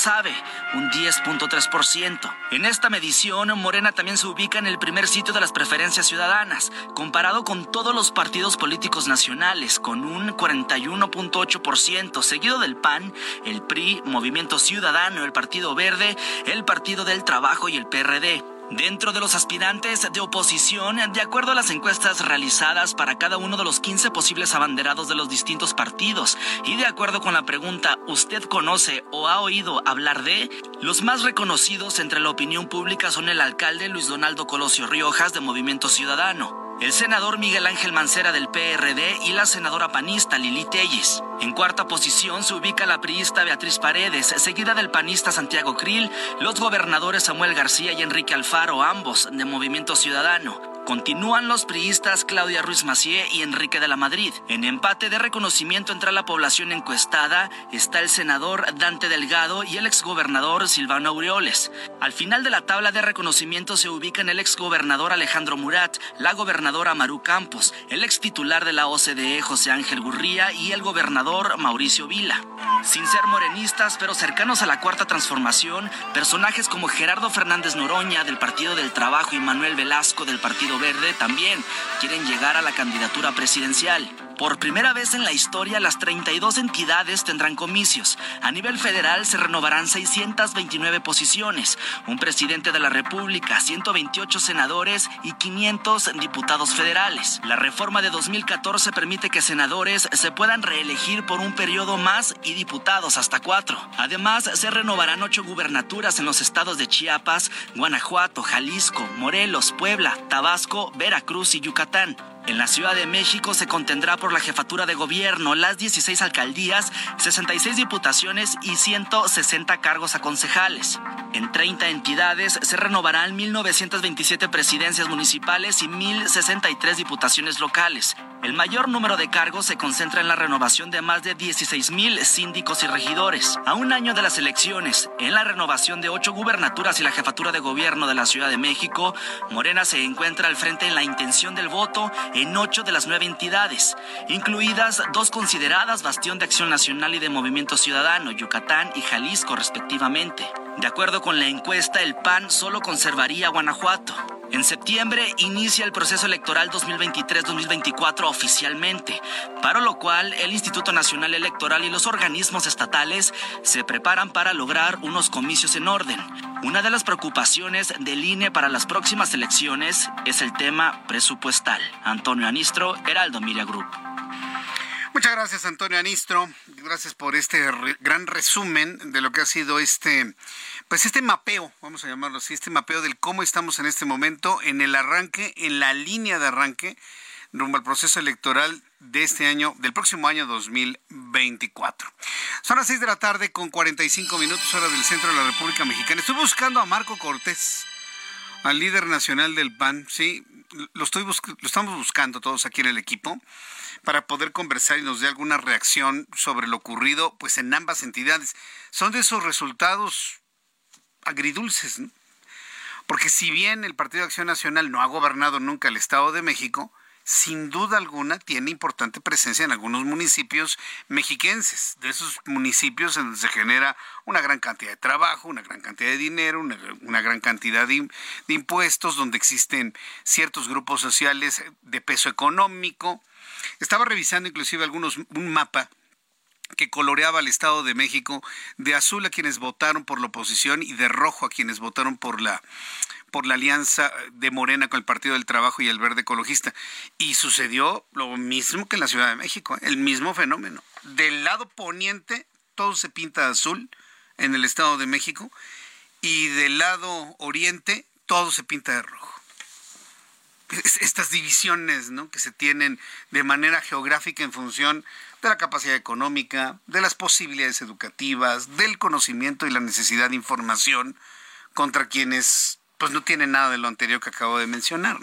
un 10.3%. En esta medición, Morena también se ubica en el primer sitio de las preferencias ciudadanas, comparado con todos los partidos políticos nacionales, con un 41.8%, seguido del PAN, el PRI, Movimiento Ciudadano, el Partido Verde, el Partido del Trabajo y el PRD. Dentro de los aspirantes de oposición, de acuerdo a las encuestas realizadas para cada uno de los 15 posibles abanderados de los distintos partidos, y de acuerdo con la pregunta ¿usted conoce o ha oído hablar de? Los más reconocidos entre la opinión pública son el alcalde Luis Donaldo Colosio Riojas de Movimiento Ciudadano, el senador Miguel Ángel Mancera del PRD y la senadora panista Lili Telles. En cuarta posición se ubica la priista Beatriz Paredes, seguida del panista Santiago Krill, los gobernadores Samuel García y Enrique Alfaro, ambos de Movimiento Ciudadano. Continúan los priistas Claudia Ruiz Macié y Enrique de la Madrid. En empate de reconocimiento entre la población encuestada está el senador Dante Delgado y el exgobernador Silvano Aureoles. Al final de la tabla de reconocimiento se ubican el exgobernador Alejandro Murat, la gobernadora Maru Campos, el ex titular de la OCDE José Ángel Gurría y el gobernador Mauricio Vila. Sin ser morenistas, pero cercanos a la cuarta transformación, personajes como Gerardo Fernández Noroña del Partido del Trabajo y Manuel Velasco del Partido Verde también quieren llegar a la candidatura presidencial. Por primera vez en la historia, las 32 entidades tendrán comicios. A nivel federal se renovarán 629 posiciones, un presidente de la República, 128 senadores y 500 diputados federales. La reforma de 2014 permite que senadores se puedan reelegir por un periodo más y diputados hasta cuatro. Además, se renovarán ocho gubernaturas en los estados de Chiapas, Guanajuato, Jalisco, Morelos, Puebla, Tabasco, Veracruz y Yucatán. En la Ciudad de México se contendrá por la jefatura de gobierno, las 16 alcaldías, 66 diputaciones y 160 cargos a concejales. En 30 entidades se renovarán 1.927 presidencias municipales y 1.063 diputaciones locales. El mayor número de cargos se concentra en la renovación de más de 16.000 síndicos y regidores. A un año de las elecciones, en la renovación de ocho gubernaturas y la jefatura de gobierno de la Ciudad de México, Morena se encuentra al frente en la intención del voto en ocho de las nueve entidades, incluidas dos consideradas bastión de acción nacional y de movimiento ciudadano, Yucatán y Jalisco respectivamente. De acuerdo con la encuesta, el PAN solo conservaría Guanajuato. En septiembre inicia el proceso electoral 2023-2024 oficialmente, para lo cual el Instituto Nacional Electoral y los organismos estatales se preparan para lograr unos comicios en orden. Una de las preocupaciones del INE para las próximas elecciones es el tema presupuestal. Antonio Anistro, Heraldo Miria Group. Muchas gracias, Antonio Anistro. Gracias por este gran resumen de lo que ha sido este pues este mapeo, vamos a llamarlo así, este mapeo del cómo estamos en este momento en el arranque, en la línea de arranque rumbo al proceso electoral de este año, del próximo año 2024. Son las 6 de la tarde con 45 minutos hora del centro de la República Mexicana. Estoy buscando a Marco Cortés, al líder nacional del PAN, sí, lo, estoy lo estamos buscando todos aquí en el equipo para poder conversar y nos dé alguna reacción sobre lo ocurrido pues en ambas entidades. Son de esos resultados agridulces, porque si bien el Partido de Acción Nacional no ha gobernado nunca el Estado de México, sin duda alguna tiene importante presencia en algunos municipios mexiquenses, de esos municipios en donde se genera una gran cantidad de trabajo, una gran cantidad de dinero, una, gran cantidad de, impuestos, donde existen ciertos grupos sociales de peso económico. Estaba revisando inclusive algunos un mapa que coloreaba al Estado de México, de azul a quienes votaron por la oposición y de rojo a quienes votaron por la por la alianza de Morena con el Partido del Trabajo y el Verde Ecologista. Y sucedió lo mismo que en la Ciudad de México, ¿eh? el mismo fenómeno. Del lado poniente todo se pinta azul en el Estado de México y del lado oriente todo se pinta de rojo. Estas divisiones ¿no? que se tienen de manera geográfica en función de la capacidad económica, de las posibilidades educativas, del conocimiento y la necesidad de información contra quienes pues no tienen nada de lo anterior que acabo de mencionar.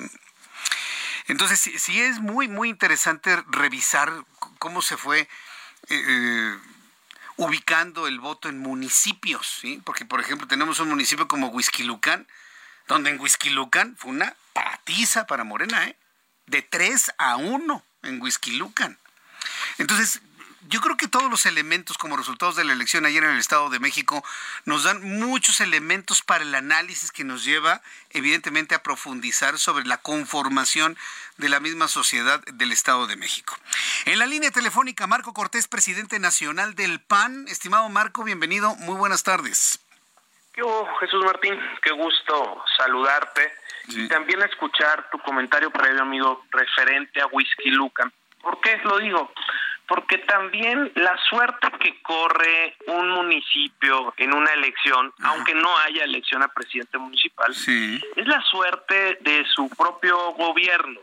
Entonces, sí, es muy, muy interesante revisar cómo se fue eh, eh, ubicando el voto en municipios, ¿sí? Porque, por ejemplo, tenemos un municipio como Huizquilucan, donde en Huizquilucan fue una patiza para Morena, ¿eh? De 3 a 1 en Huizquilucan. Entonces, yo creo que todos los elementos como resultados de la elección ayer en el Estado de México nos dan muchos elementos para el análisis que nos lleva evidentemente a profundizar sobre la conformación de la misma sociedad del Estado de México. En la línea telefónica, Marco Cortés, presidente nacional del PAN. Estimado Marco, bienvenido, muy buenas tardes. ¿Qué Jesús Martín? Qué gusto saludarte y también escuchar tu comentario previo, amigo, referente a Whisky Lucan. ¿Por qué lo digo? Porque también la suerte que corre un municipio en una elección, aunque no haya elección a presidente municipal, es la suerte de su propio gobierno.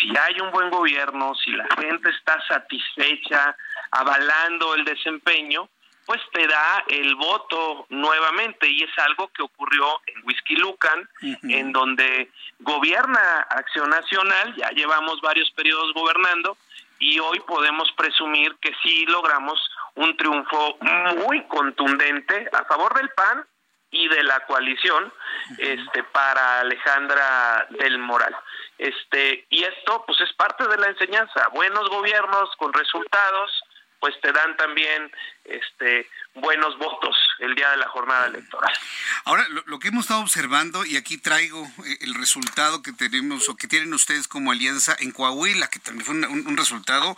Si hay un buen gobierno, si la gente está satisfecha, avalando el desempeño, pues te da el voto nuevamente y es algo que ocurrió en Whisky Lucan, en donde gobierna Acción Nacional, ya llevamos varios periodos gobernando y hoy podemos presumir que sí logramos un triunfo muy contundente a favor del PAN y de la coalición este para Alejandra del Moral. Este y esto pues es parte de la enseñanza, buenos gobiernos con resultados pues te dan también este buenos votos el día de la jornada electoral. Ahora, lo, que hemos estado observando, y aquí traigo eh, el resultado que tenemos o que tienen ustedes como alianza en Coahuila, que también fue un, resultado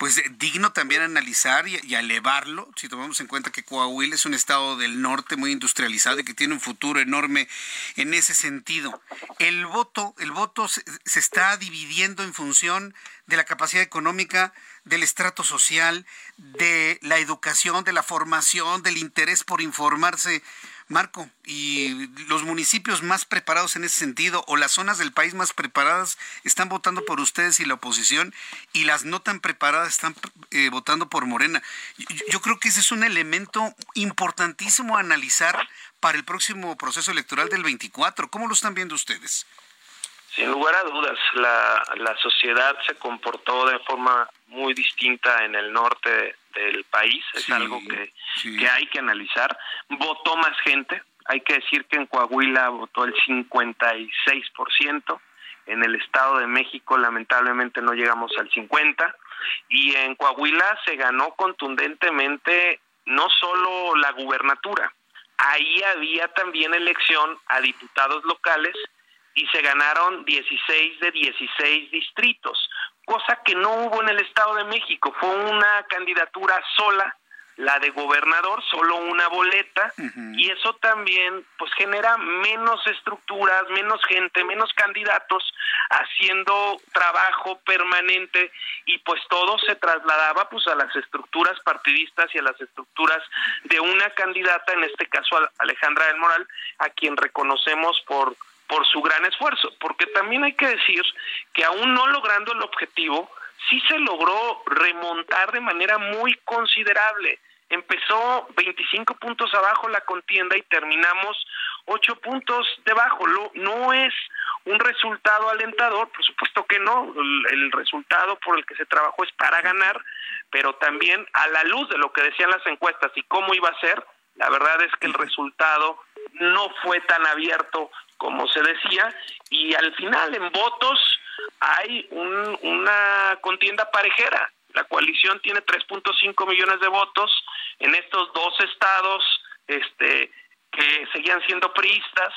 pues digno también analizar y, y, elevarlo, si tomamos en cuenta que Coahuila es un estado del norte muy industrializado y que tiene un futuro enorme en ese sentido. El voto, el voto se, se está dividiendo en función de la capacidad económica del estrato social, de la educación, de la formación, del interés por informarse. Marco, y los municipios más preparados en ese sentido o las zonas del país más preparadas están votando por ustedes y la oposición y las no tan preparadas están eh, votando por Morena. Yo, creo que ese es un elemento importantísimo a analizar para el próximo proceso electoral del 24. ¿Cómo lo están viendo ustedes? Sin lugar a dudas, la, la sociedad se comportó de forma muy distinta en el norte del país, es algo que, que hay que analizar. Votó más gente, hay que decir que en Coahuila votó el 56%, en el Estado de México lamentablemente no llegamos al 50%, y en Coahuila se ganó contundentemente no solo la gubernatura, ahí había también elección a diputados locales y se ganaron 16 de 16 distritos cosa que no hubo en el Estado de México. Fue una candidatura sola, la de gobernador, solo una boleta, y eso también pues genera menos estructuras, menos gente, menos candidatos haciendo trabajo permanente y pues todo se trasladaba pues a las estructuras partidistas y a las estructuras de una candidata, en este caso Alejandra del Moral, a quien reconocemos por por su gran esfuerzo, porque también hay que decir que aún no logrando el objetivo, sí se logró remontar de manera muy considerable. Empezó 25 puntos abajo la contienda y terminamos 8 puntos debajo. No es un resultado alentador, por supuesto que no, el resultado por el que se trabajó es para ganar, pero también a la luz de lo que decían las encuestas y cómo iba a ser, la verdad es que el resultado no fue tan abierto como se decía, y al final en votos hay una contienda parejera. La coalición tiene 3.5 millones de votos en estos dos estados este, que seguían siendo priistas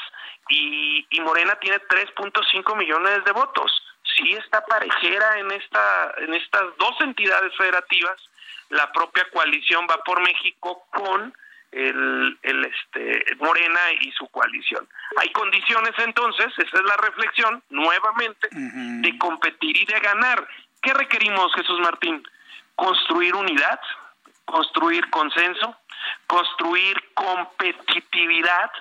y, y Morena tiene 3.5 millones de votos. Sí está parejera en, esta, en estas dos entidades federativas. La propia coalición va por México con el, el este, Morena y su coalición. Hay condiciones entonces, esa es la reflexión nuevamente, de competir y de ganar. ¿Qué requerimos, Jesús Martín? Construir unidad, construir consenso, construir competitividad,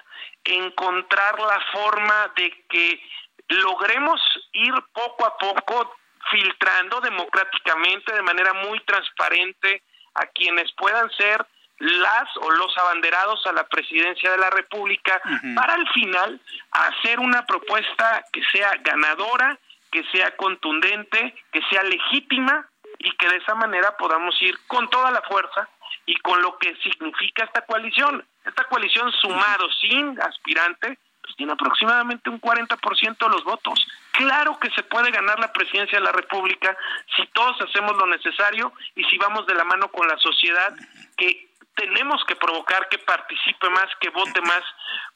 encontrar la forma de que logremos ir poco a poco filtrando democráticamente de manera muy transparente a quienes puedan ser las o los abanderados a la presidencia de la República para al final hacer una propuesta que sea ganadora, que sea contundente, que sea legítima y que de esa manera podamos ir con toda la fuerza y con lo que significa esta coalición. Esta coalición sumado sin aspirante pues tiene aproximadamente un 40% de los votos. Claro que se puede ganar la presidencia de la República si todos hacemos lo necesario y si vamos de la mano con la sociedad que tenemos que provocar que participe más, que vote más,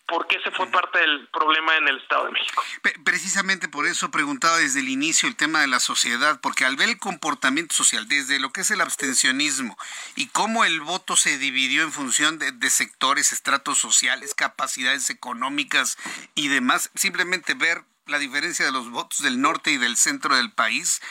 porque ese fue parte del problema en el Estado de México. Precisamente por eso preguntaba desde el inicio el tema de la sociedad, porque al ver el comportamiento social, desde lo que es el abstencionismo y cómo el voto se dividió en función de, de sectores, estratos sociales, capacidades económicas y demás, simplemente ver la diferencia de los votos del norte y del centro del país,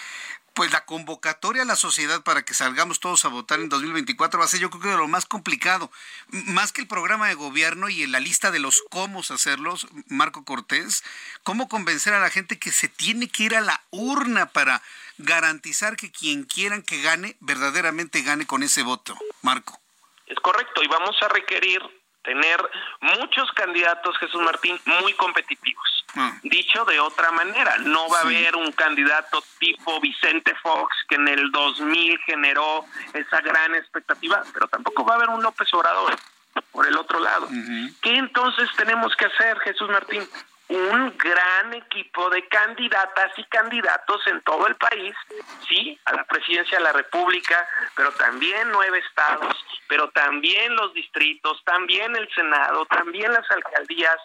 pues la convocatoria a la sociedad para que salgamos todos a votar en 2024 va a ser yo creo que lo más complicado. Más que el programa de gobierno y en la lista de los cómo hacerlos, Marco Cortés, cómo convencer a la gente que se tiene que ir a la urna para garantizar que quien quieran que gane, verdaderamente gane con ese voto. Marco. Es correcto, y vamos a requerir tener muchos candidatos, Jesús Martín, muy competitivos. Ah. Dicho de otra manera, no va a haber un candidato tipo Vicente Fox que en el 2000 generó esa gran expectativa, pero tampoco va a haber un López Obrador por el otro lado. ¿Qué entonces tenemos que hacer, Jesús Martín? un gran equipo de candidatas y candidatos en todo el país, sí, a la presidencia de la República, pero también nueve estados, pero también los distritos, también el Senado, también las alcaldías,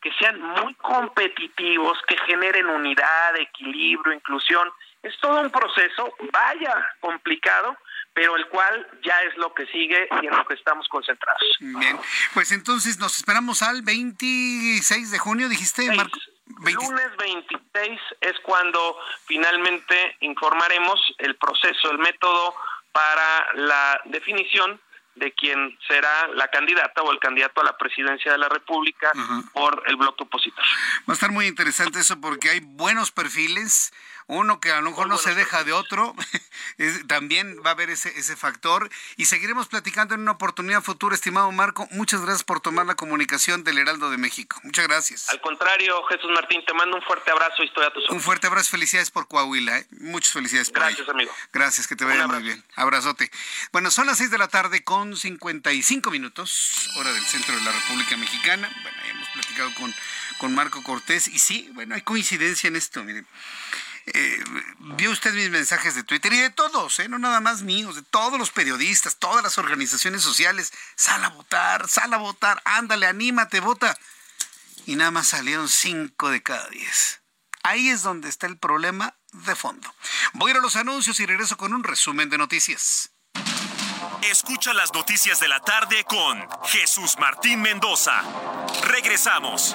que sean muy competitivos, que generen unidad, equilibrio, inclusión. Es todo un proceso, vaya complicado, pero el cual ya es lo que sigue y en lo que estamos concentrados. Bien, pues entonces nos esperamos al 26 de junio, dijiste, Marco. Lunes 26 es cuando finalmente informaremos el proceso, el método para la definición de quién será la candidata o el candidato a la presidencia de la República por el bloque opositor. Va a estar muy interesante eso porque hay buenos perfiles, uno que a lo mejor no se deja de otro, también va a haber ese, ese factor. Y seguiremos platicando en una oportunidad futura, estimado Marco. Muchas gracias por tomar la comunicación del Heraldo de México. Muchas gracias. Al contrario, Jesús Martín, te mando un fuerte abrazo y estoy a tus Un fuerte abrazo, felicidades por Coahuila. ¿eh? Muchas felicidades por Gracias, amigo. Gracias, que te vaya muy bien. Abrazote. Bueno, son las 6 de la tarde con 55 minutos, hora del centro de la República Mexicana. Bueno, ya hemos platicado con, con Marco Cortés y sí, bueno, hay coincidencia en esto, miren. Eh, vio usted mis mensajes de Twitter y de todos, ¿eh? no nada más míos, de todos los periodistas, todas las organizaciones sociales. Sal a votar, sal a votar, ándale, anímate, vota. Y nada más salieron cinco de cada diez. Ahí es donde está el problema de fondo. Voy a ir a los anuncios y regreso con un resumen de noticias. Escucha las noticias de la tarde con Jesús Martín Mendoza. Regresamos.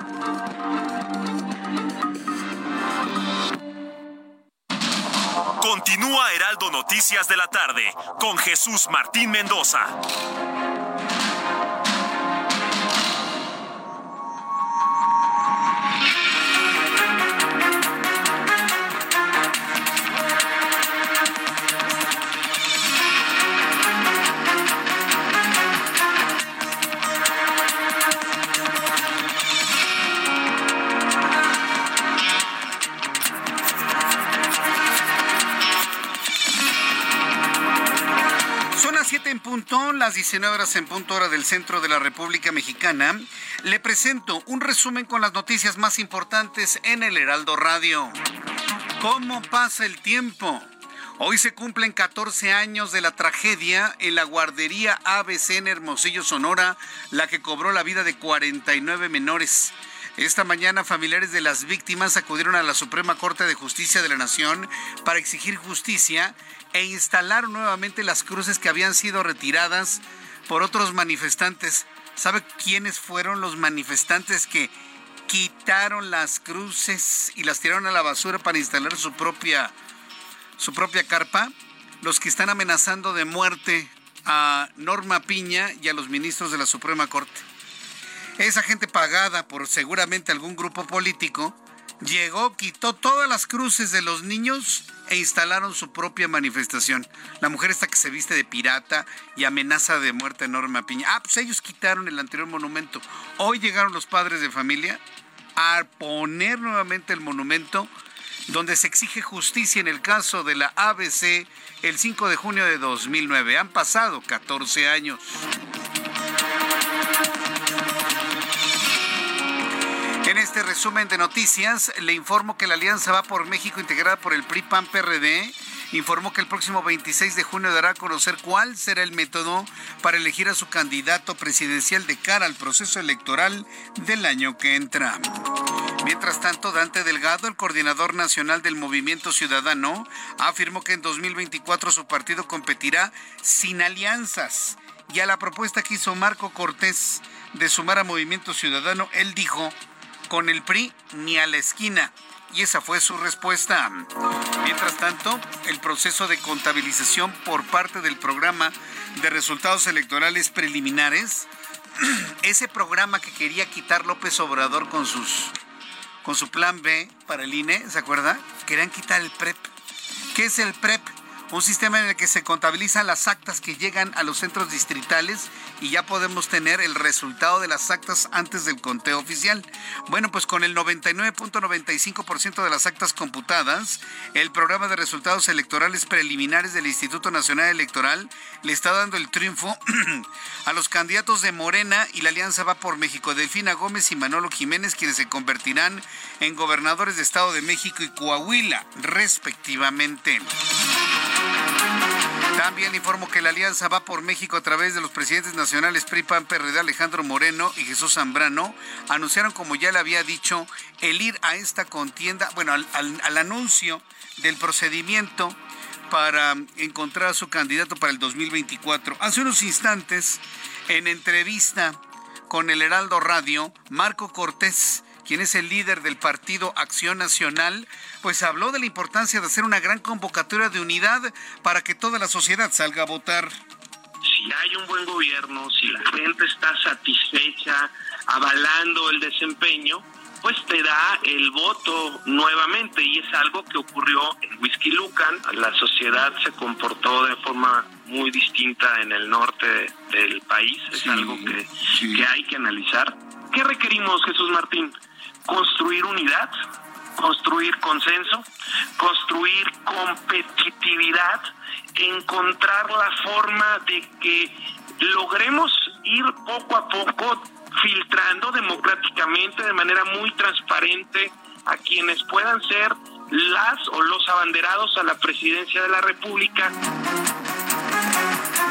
Continúa Heraldo Noticias de la tarde con Jesús Martín Mendoza. Las 19 horas en punto hora del centro de la República Mexicana, le presento un resumen con las noticias más importantes en el Heraldo Radio. ¿Cómo pasa el tiempo? Hoy se cumplen 14 años de la tragedia en la guardería ABC en Hermosillo, Sonora, la que cobró la vida de 49 menores. Esta mañana familiares de las víctimas acudieron a la Suprema Corte de Justicia de la Nación para exigir justicia e instalar nuevamente las cruces que habían sido retiradas por otros manifestantes. ¿Sabe quiénes fueron los manifestantes que quitaron las cruces y las tiraron a la basura para instalar su propia su propia carpa? Los que están amenazando de muerte a Norma Piña y a los ministros de la Suprema Corte. Esa gente pagada por seguramente algún grupo político llegó, quitó todas las cruces de los niños e instalaron su propia manifestación. La mujer esta que se viste de pirata y amenaza de muerte enorme Piña. Ah, pues ellos quitaron el anterior monumento. Hoy llegaron los padres de familia a poner nuevamente el monumento donde se exige justicia en el caso de la ABC el 5 de junio de 2009. Han pasado 14 años. Este resumen de noticias, le informo que la Alianza Va por México, integrada por el PRI-PAN-PRD, informó que el próximo 26 de junio dará a conocer cuál será el método para elegir a su candidato presidencial de cara al proceso electoral del año que entra. Mientras tanto, Dante Delgado, el coordinador nacional del Movimiento Ciudadano, afirmó que en 2024 su partido competirá sin alianzas. Y a la propuesta que hizo Marco Cortés de sumar a Movimiento Ciudadano, él dijo con el PRI ni a la esquina. Y esa fue su respuesta. Mientras tanto, el proceso de contabilización por parte del programa de resultados electorales preliminares, ese programa que quería quitar López Obrador con sus con su plan B para el INE, ¿se acuerda? Querían quitar el PREP. ¿Qué es el PREP? Un sistema en el que se contabilizan las actas que llegan a los centros distritales y ya podemos tener el resultado de las actas antes del conteo oficial. Bueno, pues con el 99.95% de las actas computadas, el programa de resultados electorales preliminares del Instituto Nacional Electoral le está dando el triunfo a los candidatos de Morena y la Alianza Va por México, Delfina Gómez y Manolo Jiménez, quienes se convertirán en gobernadores de Estado de México y Coahuila, respectivamente. También informo que la alianza va por México a través de los presidentes nacionales PRI, PAN, PRD, Alejandro Moreno y Jesús Zambrano. Anunciaron, como ya le había dicho, el ir a esta contienda, bueno, al, al anuncio del procedimiento para encontrar a su candidato para el 2024. Hace unos instantes, en entrevista con el Heraldo Radio, Marco Cortés quien es el líder del partido Acción Nacional, pues habló de la importancia de hacer una gran convocatoria de unidad para que toda la sociedad salga a votar. Si hay un buen gobierno, si la gente está satisfecha, avalando el desempeño, pues te da el voto nuevamente y es algo que ocurrió en Whisky Lucan. La sociedad se comportó de forma muy distinta en el norte del país, es algo que, que hay que analizar. ¿Qué requerimos, Jesús Martín? Construir unidad, construir consenso, construir competitividad, encontrar la forma de que logremos ir poco a poco filtrando democráticamente de manera muy transparente a quienes puedan ser las o los abanderados a la presidencia de la República.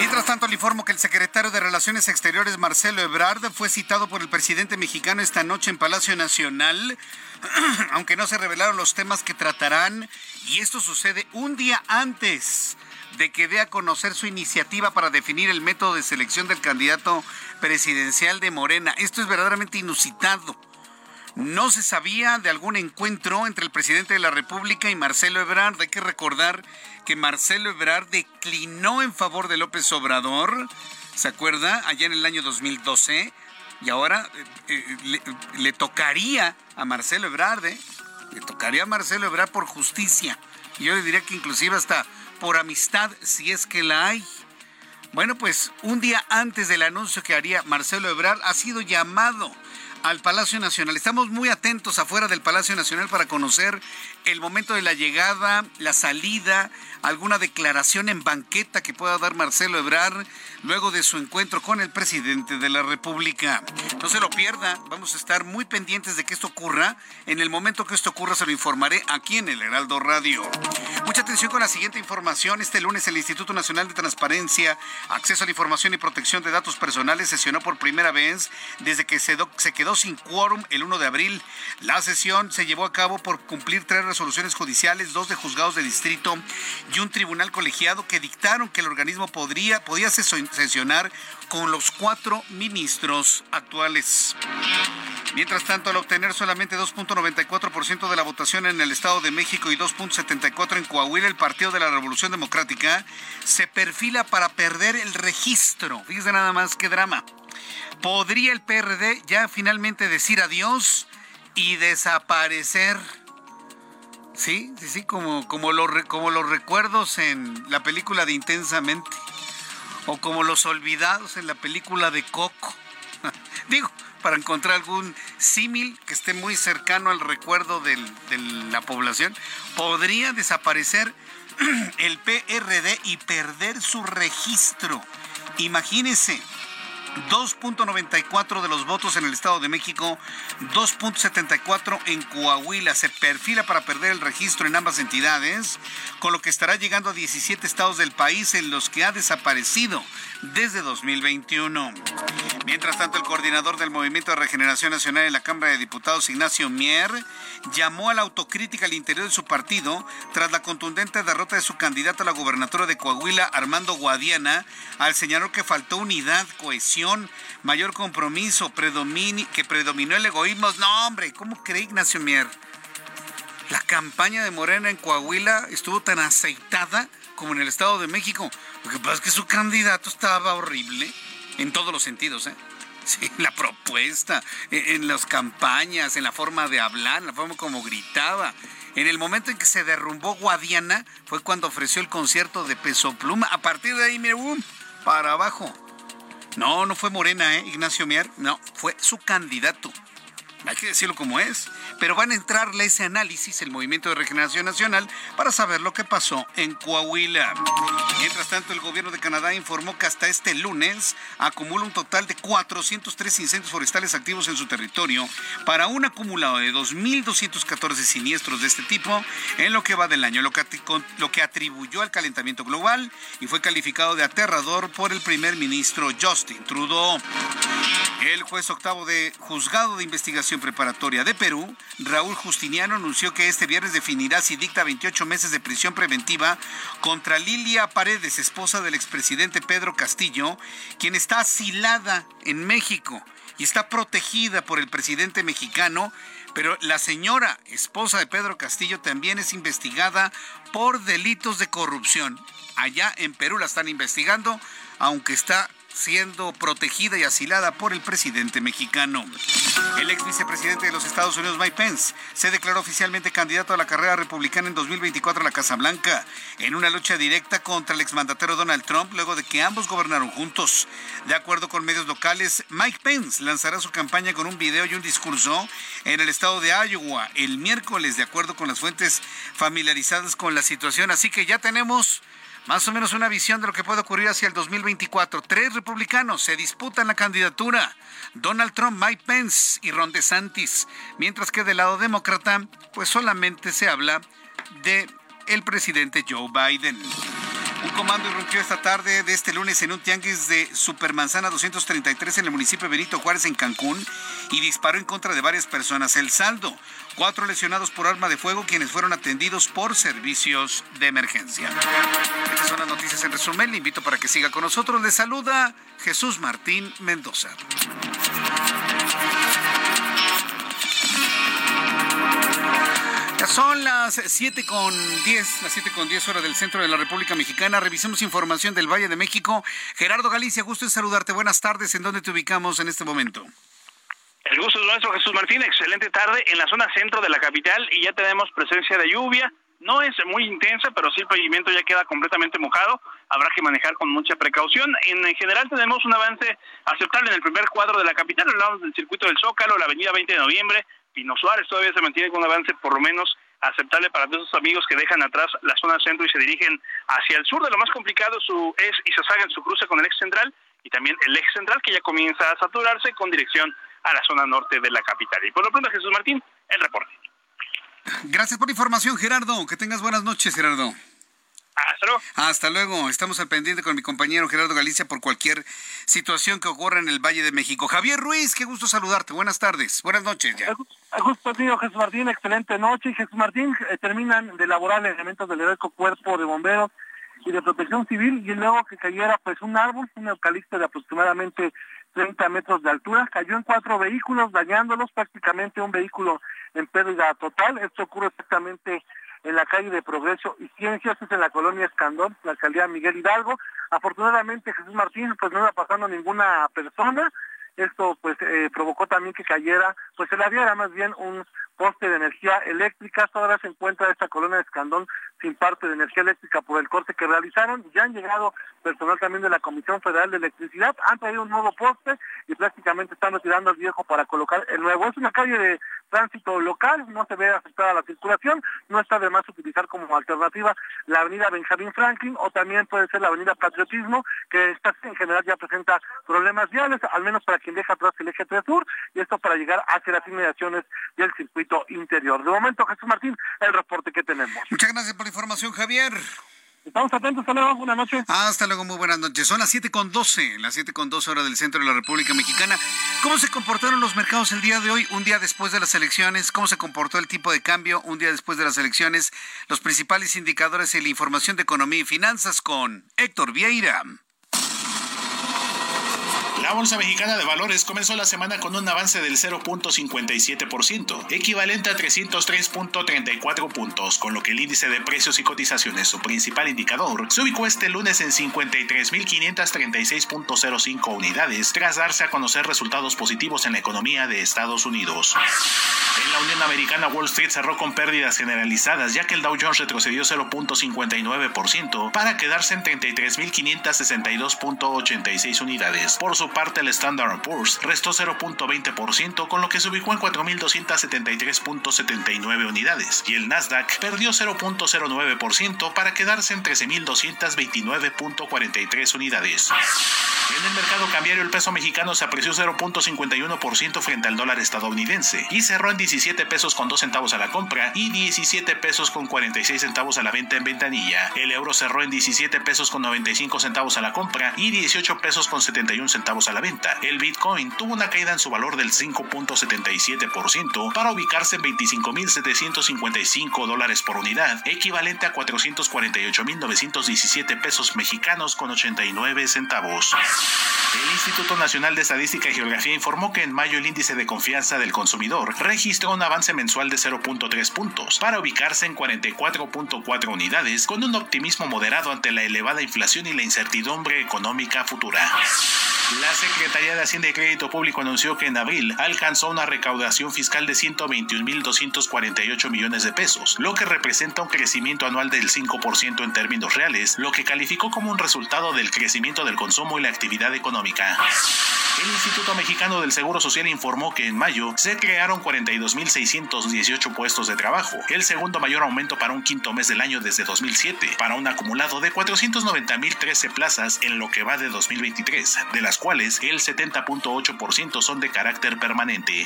Mientras tanto, le informo que el secretario de Relaciones Exteriores, Marcelo Ebrard, fue citado por el presidente mexicano esta noche en Palacio Nacional, aunque no se revelaron los temas que tratarán, y esto sucede un día antes de que dé a conocer su iniciativa para definir el método de selección del candidato presidencial de Morena. Esto es verdaderamente inusitado. No se sabía de algún encuentro entre el presidente de la República y Marcelo Ebrard. Hay que recordar que Marcelo Ebrard declinó en favor de López Obrador, ¿se acuerda? Allá en el año 2012. Y ahora eh, eh, le, tocaría a Marcelo Ebrard, ¿eh? Le tocaría a Marcelo Ebrard por justicia. Yo le diría que inclusive hasta por amistad, si es que la hay. Bueno, pues un día antes del anuncio que haría Marcelo Ebrard, ha sido llamado al Palacio Nacional. Estamos muy atentos afuera del Palacio Nacional para conocer el momento de la llegada, la salida, alguna declaración en banqueta que pueda dar Marcelo Ebrard luego de su encuentro con el presidente de la República. No se lo pierda, vamos a estar muy pendientes de que esto ocurra. En el momento que esto ocurra se lo informaré aquí en el Heraldo Radio. Mucha atención con la siguiente información. Este lunes el Instituto Nacional de Transparencia, Acceso a la Información y Protección de Datos Personales sesionó por primera vez desde que se, se quedó sin quórum el 1 de abril. La sesión se llevó a cabo por cumplir tres resoluciones judiciales, dos de juzgados de distrito y un tribunal colegiado que dictaron que el organismo podría, podía sesionar con los cuatro ministros actuales. Mientras tanto, al obtener solamente 2.94% de la votación en el Estado de México y 2.74% en Coahuila, el Partido de la Revolución Democrática se perfila para perder el registro. Fíjese nada más qué drama. ¿Podría el PRD ya finalmente decir adiós y desaparecer? Sí, sí, sí, como, como, como los recuerdos en la película de Intensamente. O como los olvidados en la película de Coco. Digo, para encontrar algún símil que esté muy cercano al recuerdo de la población, podría desaparecer el PRD y perder su registro. Imagínense, 2.94 de los votos en el Estado de México, 2.74 en Coahuila. Se perfila para perder el registro en ambas entidades, con lo que estará llegando a 17 estados del país en los que ha desaparecido desde 2021. Mientras tanto, el coordinador del Movimiento de Regeneración Nacional en la Cámara de Diputados, Ignacio Mier, llamó a la autocrítica al interior de su partido tras la contundente derrota de su candidato a la gubernatura de Coahuila, Armando Guadiana, al señalar que faltó unidad, cohesión, mayor compromiso, que predominó el egoísmo. No, hombre, ¿cómo cree Ignacio Mier? La campaña de Morena en Coahuila estuvo tan aceitada como en el Estado de México. Lo que pasa es que su candidato estaba horrible en todos los sentidos, ¿eh? Sí, la propuesta, en las campañas, en la forma de hablar, en la forma como gritaba. En el momento en que se derrumbó Guadiana fue cuando ofreció el concierto de Peso Pluma. A partir de ahí, mire, para abajo. No, no fue Morena, ¿eh? Ignacio Mier. No, fue su candidato hay que decirlo como es, pero van a entrarle ese análisis el Movimiento de Regeneración Nacional para saber lo que pasó en Coahuila. Mientras tanto, el gobierno de Canadá informó que hasta este lunes acumula un total de 403 incendios forestales activos en su territorio para un acumulado de 2.214 siniestros de este tipo en lo que va del año, lo que, atribuyó al calentamiento global y fue calificado de aterrador por el primer ministro Justin Trudeau. El juez octavo de juzgado de investigación Preparatoria de Perú, Raúl Justiniano anunció que este viernes definirá si dicta 28 meses de prisión preventiva contra Lilia Paredes, esposa del expresidente Pedro Castillo, quien está asilada en México y está protegida por el presidente mexicano pero la señora esposa de Pedro Castillo también es investigada por delitos de corrupción. Allá en Perú la están investigando, aunque está siendo protegida y asilada por el presidente mexicano. El ex vicepresidente de los Estados Unidos, Mike Pence, se declaró oficialmente candidato a la carrera republicana en 2024 a la Casa Blanca, en una lucha directa contra el exmandatero Donald Trump, luego de que ambos gobernaron juntos. De acuerdo con medios locales, Mike Pence lanzará su campaña con un video y un discurso en el estado de Iowa el miércoles, de acuerdo con las fuentes familiarizadas con la situación. Así que ya tenemos más o menos una visión de lo que puede ocurrir hacia el 2024. Tres republicanos se disputan la candidatura. Donald Trump, Mike Pence y Ron DeSantis. Mientras que del lado demócrata, pues solamente se habla de el presidente Joe Biden. Un comando irrumpió esta tarde de este lunes en un tianguis de Supermanzana 233 en el municipio de Benito Juárez, en Cancún, y disparó en contra de varias personas. El saldo, cuatro lesionados por arma de fuego, quienes fueron atendidos por servicios de emergencia. Estas son las noticias en resumen. Le invito para que siga con nosotros. Le saluda Jesús Martín Mendoza. Son las 7 con 10, las 7 con 10 horas del centro de la República Mexicana. Revisemos información del Valle de México. Gerardo Galicia, gusto en saludarte. Buenas tardes. ¿En dónde te ubicamos en este momento? El gusto es nuestro, Jesús Martín. Excelente tarde en la zona centro de la capital y ya tenemos presencia de lluvia. No es muy intensa, pero sí el pavimento ya queda completamente mojado. Habrá que manejar con mucha precaución. En general tenemos un avance aceptable en el primer cuadro de la capital. Hablamos del circuito del Zócalo, la avenida 20 de noviembre, Pino Suárez todavía se mantiene con un avance por lo menos aceptable para todos esos amigos que dejan atrás la zona centro y se dirigen hacia el sur. De lo más complicado su, es Izazaga en su cruce con el ex central y también el ex central que ya comienza a saturarse con dirección a la zona norte de la capital. Y por lo pronto, Jesús Martín, el reporte. Gracias por la información, Gerardo. Que tengas buenas noches, Gerardo. Hasta luego. Hasta luego. Estamos al pendiente con mi compañero Gerardo Galicia por cualquier situación que ocurra en el Valle de México. Javier Ruiz, qué gusto saludarte. Buenas tardes. Buenas noches ya. Justo digo, Jesús Martín, excelente noche. Jesús Martín, eh, terminan de elaborar elementos del heroico cuerpo de bomberos y de protección civil y luego que cayera pues un árbol, un eucalipto de aproximadamente 30 metros de altura, cayó en cuatro vehículos, dañándolos prácticamente un vehículo en pérdida total. Esto ocurre exactamente en la calle de Progreso y Ciencias, en la colonia Escandón, la alcaldía Miguel Hidalgo. Afortunadamente Jesús Martín pues no iba pasando ninguna persona. Esto pues eh, provocó también que cayera, pues se la diera más bien un poste de energía eléctrica. Todavía se encuentra esta colonia de Escandón sin parte de energía eléctrica por el corte que realizaron. Ya han llegado personal también de la Comisión Federal de Electricidad, han traído un nuevo poste y prácticamente están retirando el viejo para colocar el nuevo. Es una calle de tránsito local, no se ve afectada la circulación, no está de más utilizar como alternativa la avenida Benjamín Franklin o también puede ser la avenida Patriotismo, que está en general ya presenta problemas viales, al menos para quien deja atrás el eje 3 sur, y esto para llegar hacia las inmediaciones del circuito interior. De momento, Jesús Martín, el reporte que tenemos. Muchas gracias por la información, Javier. Estamos atentos, hasta luego, buenas noches. Hasta luego, muy buenas noches. Son las 7 con 12, las 7 con 12 horas del centro de la República Mexicana. ¿Cómo se comportaron los mercados el día de hoy, un día después de las elecciones? ¿Cómo se comportó el tipo de cambio un día después de las elecciones? Los principales indicadores y la información de economía y finanzas con Héctor Vieira. La Bolsa Mexicana de Valores comenzó la semana con un avance del 0.57%, equivalente a 303.34 puntos, con lo que el índice de precios y cotizaciones, su principal indicador, se ubicó este lunes en 53.536.05 unidades, tras darse a conocer resultados positivos en la economía de Estados Unidos. En la Unión Americana, Wall Street cerró con pérdidas generalizadas, ya que el Dow Jones retrocedió 0.59% para quedarse en 33.562.86 unidades. Por su parte, el Standard Poor's restó 0.20%, con lo que se ubicó en 4.273.79 unidades, y el Nasdaq perdió 0.09% para quedarse en 13.229.43 unidades. En el mercado cambiario, el peso mexicano se apreció 0.51% frente al dólar estadounidense y cerró en 17 pesos con 2 centavos a la compra y 17 pesos con 46 centavos a la venta en ventanilla. El euro cerró en 17 pesos con 95 centavos a la compra y 18 pesos con 71 centavos a la venta. El Bitcoin tuvo una caída en su valor del 5.77% para ubicarse en 25.755 dólares por unidad, equivalente a 448.917 pesos mexicanos con 89 centavos. El Instituto Nacional de Estadística y Geografía informó que en mayo el índice de confianza del consumidor registró un avance mensual de 0.3 puntos para ubicarse en 44.4 unidades con un optimismo moderado ante la elevada inflación y la incertidumbre económica futura. La Secretaría de Hacienda y Crédito Público anunció que en abril alcanzó una recaudación fiscal de 121.248 millones de pesos, lo que representa un crecimiento anual del 5% en términos reales, lo que calificó como un resultado del crecimiento del consumo y la actividad económica. El Instituto Mexicano del Seguro Social informó que en mayo se crearon 42.618 puestos de trabajo, el segundo mayor aumento para un quinto mes del año desde 2007, para un acumulado de 490.013 plazas en lo que va de 2023, de las cuales el 70.8% son de carácter permanente.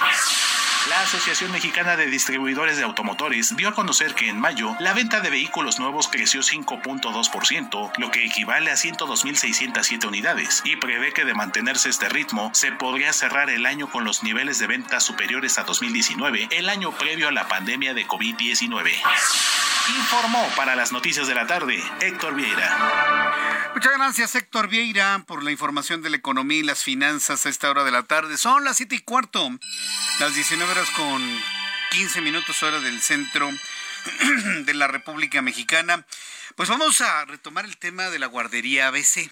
La Asociación Mexicana de Distribuidores de Automotores dio a conocer que en mayo la venta de vehículos nuevos creció 5.2%, lo que equivale a 102.607 unidades, y prevé que de mantenerse este ritmo se podría cerrar el año con los niveles de ventas superiores a 2019, el año previo a la pandemia de COVID-19. Informó para las noticias de la tarde Héctor Vieira. Muchas gracias Héctor Vieira por la información de la economía las finanzas a esta hora de la tarde. Son las siete y cuarto, las 19 horas con 15 minutos hora del centro de la República Mexicana. Pues vamos a retomar el tema de la guardería ABC.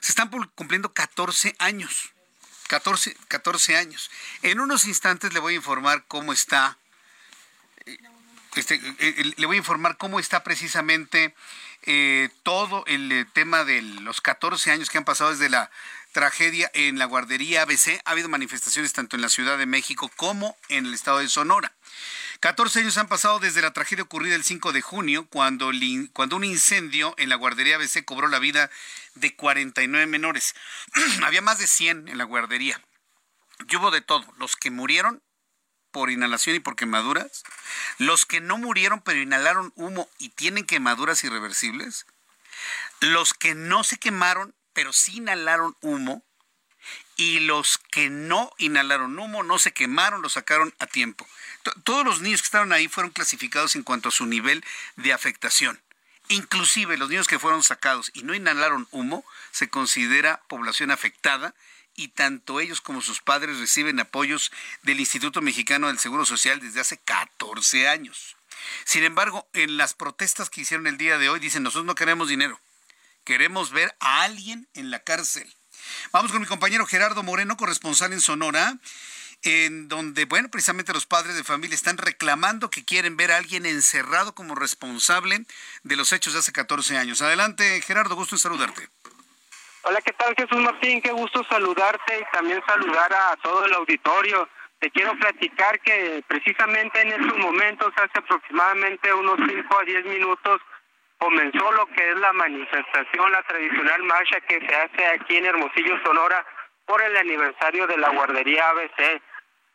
Se están cumpliendo 14 años. 14, 14 años. En unos instantes le voy a informar cómo está. Este, eh, eh, le voy a informar cómo está precisamente eh, todo el tema de los 14 años que han pasado desde la tragedia en la guardería ABC. Ha habido manifestaciones tanto en la Ciudad de México como en el estado de Sonora. 14 años han pasado desde la tragedia ocurrida el 5 de junio, cuando, cuando un incendio en la guardería ABC cobró la vida de 49 menores. Había más de 100 en la guardería. Y hubo de todo. Los que murieron por inhalación y por quemaduras, los que no murieron pero inhalaron humo y tienen quemaduras irreversibles, los que no se quemaron pero sí inhalaron humo, y los que no inhalaron humo, no se quemaron, lo sacaron a tiempo. Todos los niños que estaban ahí fueron clasificados en cuanto a su nivel de afectación. Inclusive los niños que fueron sacados y no inhalaron humo se considera población afectada y tanto ellos como sus padres reciben apoyos del Instituto Mexicano del Seguro Social desde hace 14 años. Sin embargo, en las protestas que hicieron el día de hoy dicen, nosotros no queremos dinero, queremos ver a alguien en la cárcel. Vamos con mi compañero Gerardo Moreno, corresponsal en Sonora, en donde, bueno, precisamente los padres de familia están reclamando que quieren ver a alguien encerrado como responsable de los hechos de hace 14 años. Adelante, Gerardo, gusto en saludarte. Hola, ¿qué tal Jesús Martín? Qué gusto saludarte y también saludar a todo el auditorio. Te quiero platicar que precisamente en estos momentos, hace aproximadamente unos 5 a 10 minutos, comenzó lo que es la manifestación, la tradicional marcha que se hace aquí en Hermosillo, Sonora, por el aniversario de la guardería ABC.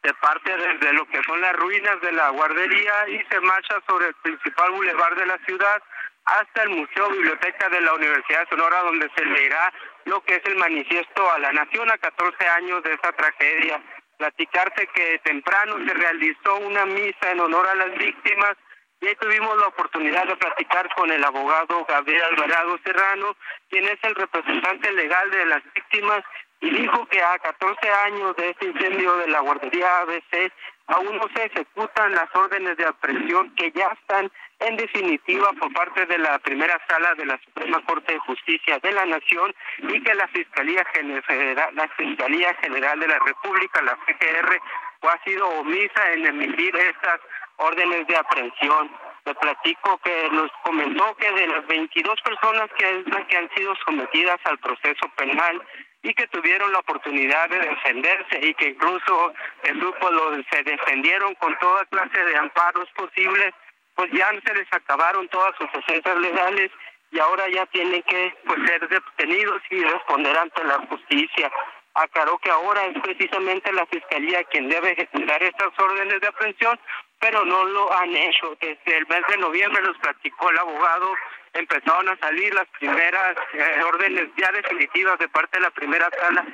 Se parte desde lo que son las ruinas de la guardería y se marcha sobre el principal bulevar de la ciudad hasta el Museo Biblioteca de la Universidad de Sonora, donde se leerá lo que es el manifiesto a la nación a 14 años de esa tragedia. Platicarte que temprano se realizó una misa en honor a las víctimas y ahí tuvimos la oportunidad de platicar con el abogado Gabriel Alvarado Serrano, quien es el representante legal de las víctimas y dijo que a 14 años de este incendio de la guardería ABC aún no se ejecutan las órdenes de aprehensión que ya están en definitiva por parte de la primera sala de la Suprema Corte de Justicia de la Nación y que la Fiscalía General, la Fiscalía General de la República, la FGR, ha sido omisa en emitir estas órdenes de aprehensión. Le platico que nos comentó que de las 22 personas que, que han sido sometidas al proceso penal, y que tuvieron la oportunidad de defenderse y que incluso el grupo lo, se defendieron con toda clase de amparos posibles, pues ya se les acabaron todas sus defensas legales y ahora ya tienen que pues ser detenidos y responder ante la justicia. Aclaró que ahora es precisamente la fiscalía quien debe ejecutar estas órdenes de aprehensión, pero no lo han hecho. Desde el mes de noviembre los platicó el abogado empezaron a salir las primeras eh, órdenes ya definitivas de parte de la primera sala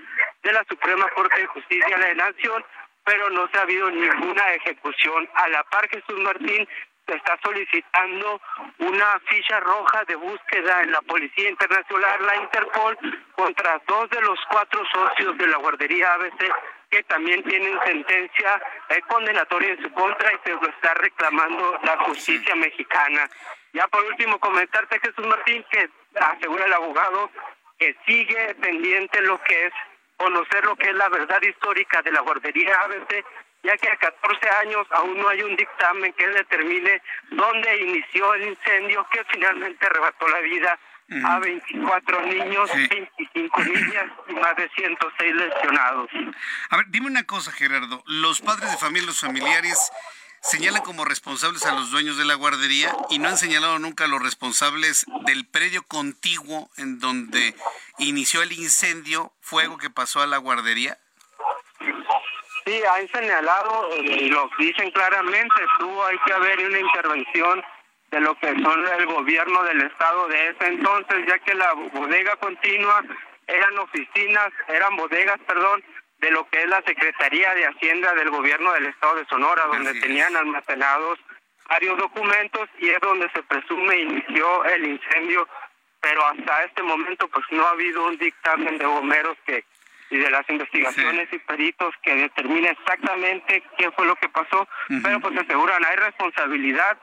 de la Suprema Corte de Justicia de la Nación, pero no se ha habido ninguna ejecución. A la par Jesús Martín está solicitando una ficha roja de búsqueda en la Policía Internacional, la Interpol, contra dos de los cuatro socios de la guardería ABC que también tienen sentencia eh, condenatoria en su contra y se lo está reclamando la justicia mexicana. Ya por último comentarte Jesús Martín que asegura el abogado que sigue pendiente lo que es conocer lo que es la verdad histórica de la guardería ABC, ya que a 14 años aún no hay un dictamen que determine dónde inició el incendio que finalmente arrebató la vida a 24 niños, 25 niñas y más de 106 lesionados. A ver, dime una cosa, Gerardo. Los padres de familia, los familiares, señalan como responsables a los dueños de la guardería y no han señalado nunca a los responsables del predio contiguo en donde inició el incendio, fuego que pasó a la guardería. Sí, han señalado y lo dicen claramente, tuvo hay que haber una intervención de lo que son el gobierno del estado de ese entonces, ya que la bodega continua eran oficinas, eran bodegas, perdón, de lo que es la Secretaría de Hacienda del gobierno del estado de Sonora, donde tenían almacenados varios documentos y es donde se presume inició el incendio, pero hasta este momento pues no ha habido un dictamen de bomberos que y de las investigaciones y peritos que determine exactamente qué fue lo que pasó, pero pues aseguran hay responsabilidad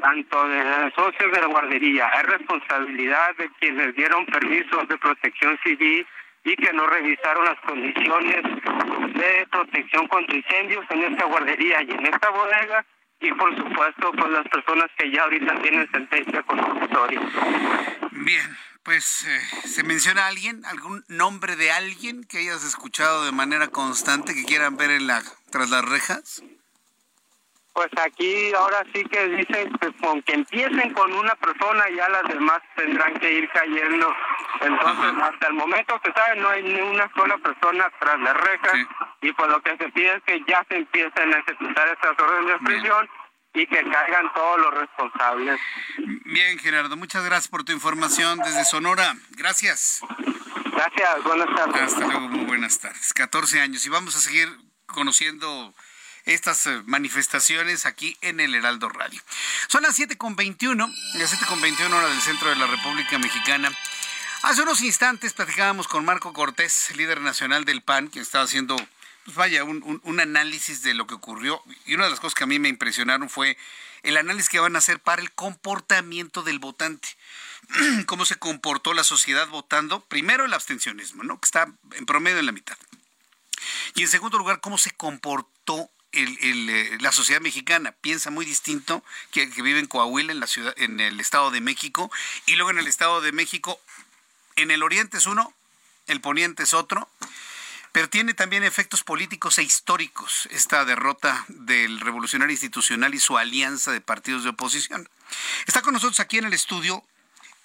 tanto de los socios de la guardería, hay responsabilidad de quienes dieron permisos de protección civil y que no revisaron las condiciones de protección contra incendios en esta guardería y en esta bodega y por supuesto con las personas que ya ahorita tienen sentencia condenatoria. Bien, pues eh, se menciona alguien, algún nombre de alguien que hayas escuchado de manera constante que quieran ver en la tras las rejas. Pues aquí ahora sí que dicen que con que empiecen con una persona ya las demás tendrán que ir cayendo. Entonces, hasta el momento que saben no hay ni una sola persona tras la reja y pues lo que se pide es que ya se empiecen a ejecutar estas órdenes de prisión y que caigan todos los responsables. Bien, Gerardo, muchas gracias por tu información desde Sonora. Gracias. Gracias, buenas tardes. Hasta luego, muy buenas tardes. 14 años y vamos a seguir conociendo estas eh, manifestaciones aquí en el Heraldo Radio. Son las 7.21, las 7.21 hora del centro de la República Mexicana. Hace unos instantes platicábamos con Marco Cortés, líder nacional del PAN, que estaba haciendo, pues vaya, un, análisis de lo que ocurrió. Y una de las cosas que a mí me impresionaron fue el análisis que van a hacer para el comportamiento del votante. Cómo se comportó la sociedad votando. Primero el abstencionismo, ¿no? Que está en promedio en la mitad. Y en segundo lugar, cómo se comportó eh, la sociedad mexicana piensa muy distinto que, que vive en Coahuila, en la ciudad, en el Estado de México, y luego en el Estado de México, en el oriente es uno, el poniente es otro, pero tiene también efectos políticos e históricos esta derrota del revolucionario institucional y su alianza de partidos de oposición. Está con nosotros aquí en el estudio,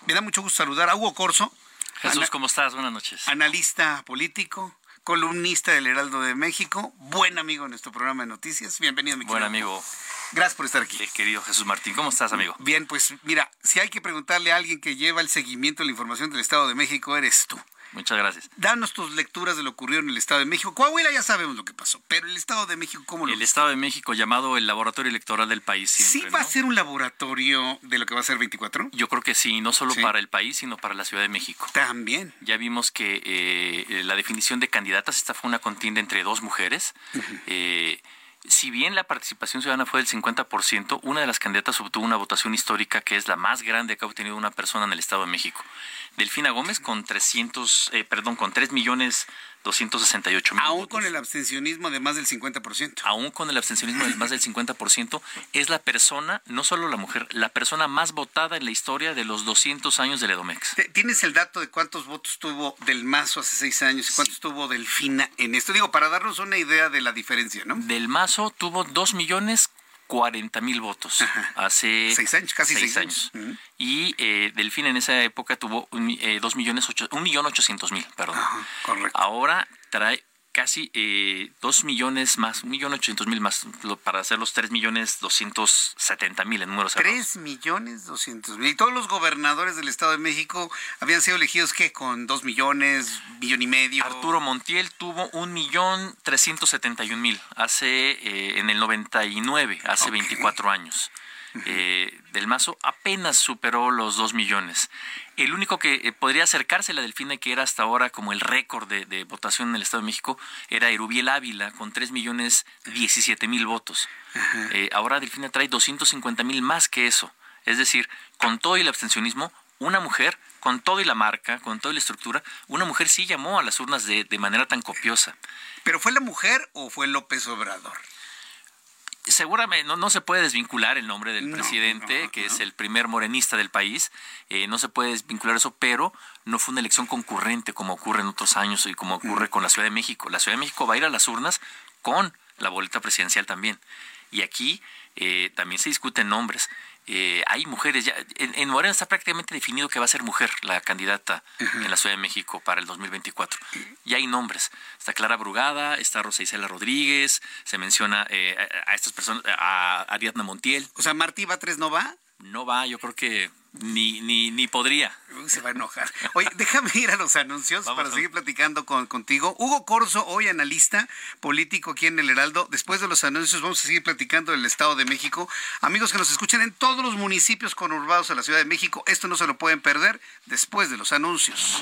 me da mucho gusto saludar a Hugo Corso. Jesús, ¿cómo estás? Buenas noches. Analista político, columnista del Heraldo de México, buen amigo en nuestro programa de noticias. Bienvenido, mi Buen amigo. Gracias por estar aquí. querido Jesús Martín, ¿cómo estás, amigo? Bien, pues mira, si hay que preguntarle a alguien que lleva el seguimiento de la información del Estado de México, eres tú. Muchas gracias. Danos tus lecturas de lo ocurrido en el Estado de México. Coahuila ya sabemos lo que pasó, pero el Estado de México, ¿cómo lo El Estado de México, llamado el laboratorio electoral del país. ¿Sí va a ser un laboratorio de lo que va a ser 24? Yo creo que sí, no solo para el país, sino para la Ciudad de México. También. Ya vimos que eh, la definición de candidatas, esta fue una contienda entre dos mujeres. eh, si bien la participación ciudadana fue del 50%, una de las candidatas obtuvo una votación histórica que es la más grande que ha obtenido una persona en el Estado de México. Delfina Gómez con 300, eh, perdón, con 3 millones 268 mil. Aún con el abstencionismo de más del 50%. Aún con el abstencionismo de más del 50%, es la persona, no solo la mujer, la persona más votada en la historia de los 200 años del Edomex. ¿Tienes el dato de cuántos votos tuvo Del Mazo hace seis años y cuántos tuvo Delfina en esto? Digo, para darnos una idea de la diferencia, ¿no? Del Mazo tuvo 2 millones 40 mil votos hace seis años, casi seis, años. Y eh, Delfín en esa época tuvo un, eh, dos millones ocho, un millón ochocientos mil, perdón. correcto. Ahora trae casi eh, dos millones más, un millón ochocientos mil más, para hacer los tres millones doscientos setenta mil en números Tres millones doscientos mil. Y todos los gobernadores del Estado de México habían sido elegidos, ¿qué? Con dos millones, millón y medio. Arturo Montiel tuvo un millón trescientos setenta y un mil, hace, eh, en el 99, hace okay. 24 años. Eh, del Mazo apenas superó los dos millones. El único que eh, podría acercarse a la Delfina, que era hasta ahora como el récord de, de, votación en el Estado de México, era Erubiel Ávila, con 3 millones 17 mil votos. Eh, ahora Delfina trae 250 mil más que eso. Es decir, con todo y el abstencionismo, una mujer, con todo y la marca, con toda la estructura, una mujer sí llamó a las urnas de, de manera tan copiosa. ¿Pero fue la mujer o fue López Obrador? Seguramente no, no se puede desvincular el nombre del No, presidente, no, que es el primer morenista del país, eh, no se puede desvincular eso, pero no fue una elección concurrente como ocurre en otros años y como ocurre con la Ciudad de México. La Ciudad de México va a ir a las urnas con la boleta presidencial también. Y aquí eh, también se discuten nombres. Eh, hay mujeres, ya, en, en Morena está prácticamente definido que va a ser mujer la candidata en la Ciudad de México para el 2024. Ya hay nombres. Está Clara Brugada, está Rosa Isela Rodríguez, se menciona eh, a, a estas personas, a Ariadna Montiel. O sea, Martí Batres no va. No va, yo creo que ni, ni, ni podría. Uy, se va a enojar. Oye, déjame ir a los anuncios Vamos para a- seguir platicando con, contigo. Hugo Corso, hoy analista político aquí en el Heraldo. Después de los anuncios vamos a seguir platicando del Estado de México. Amigos que nos escuchan en todos los municipios conurbados de la Ciudad de México, esto no se lo pueden perder después de los anuncios.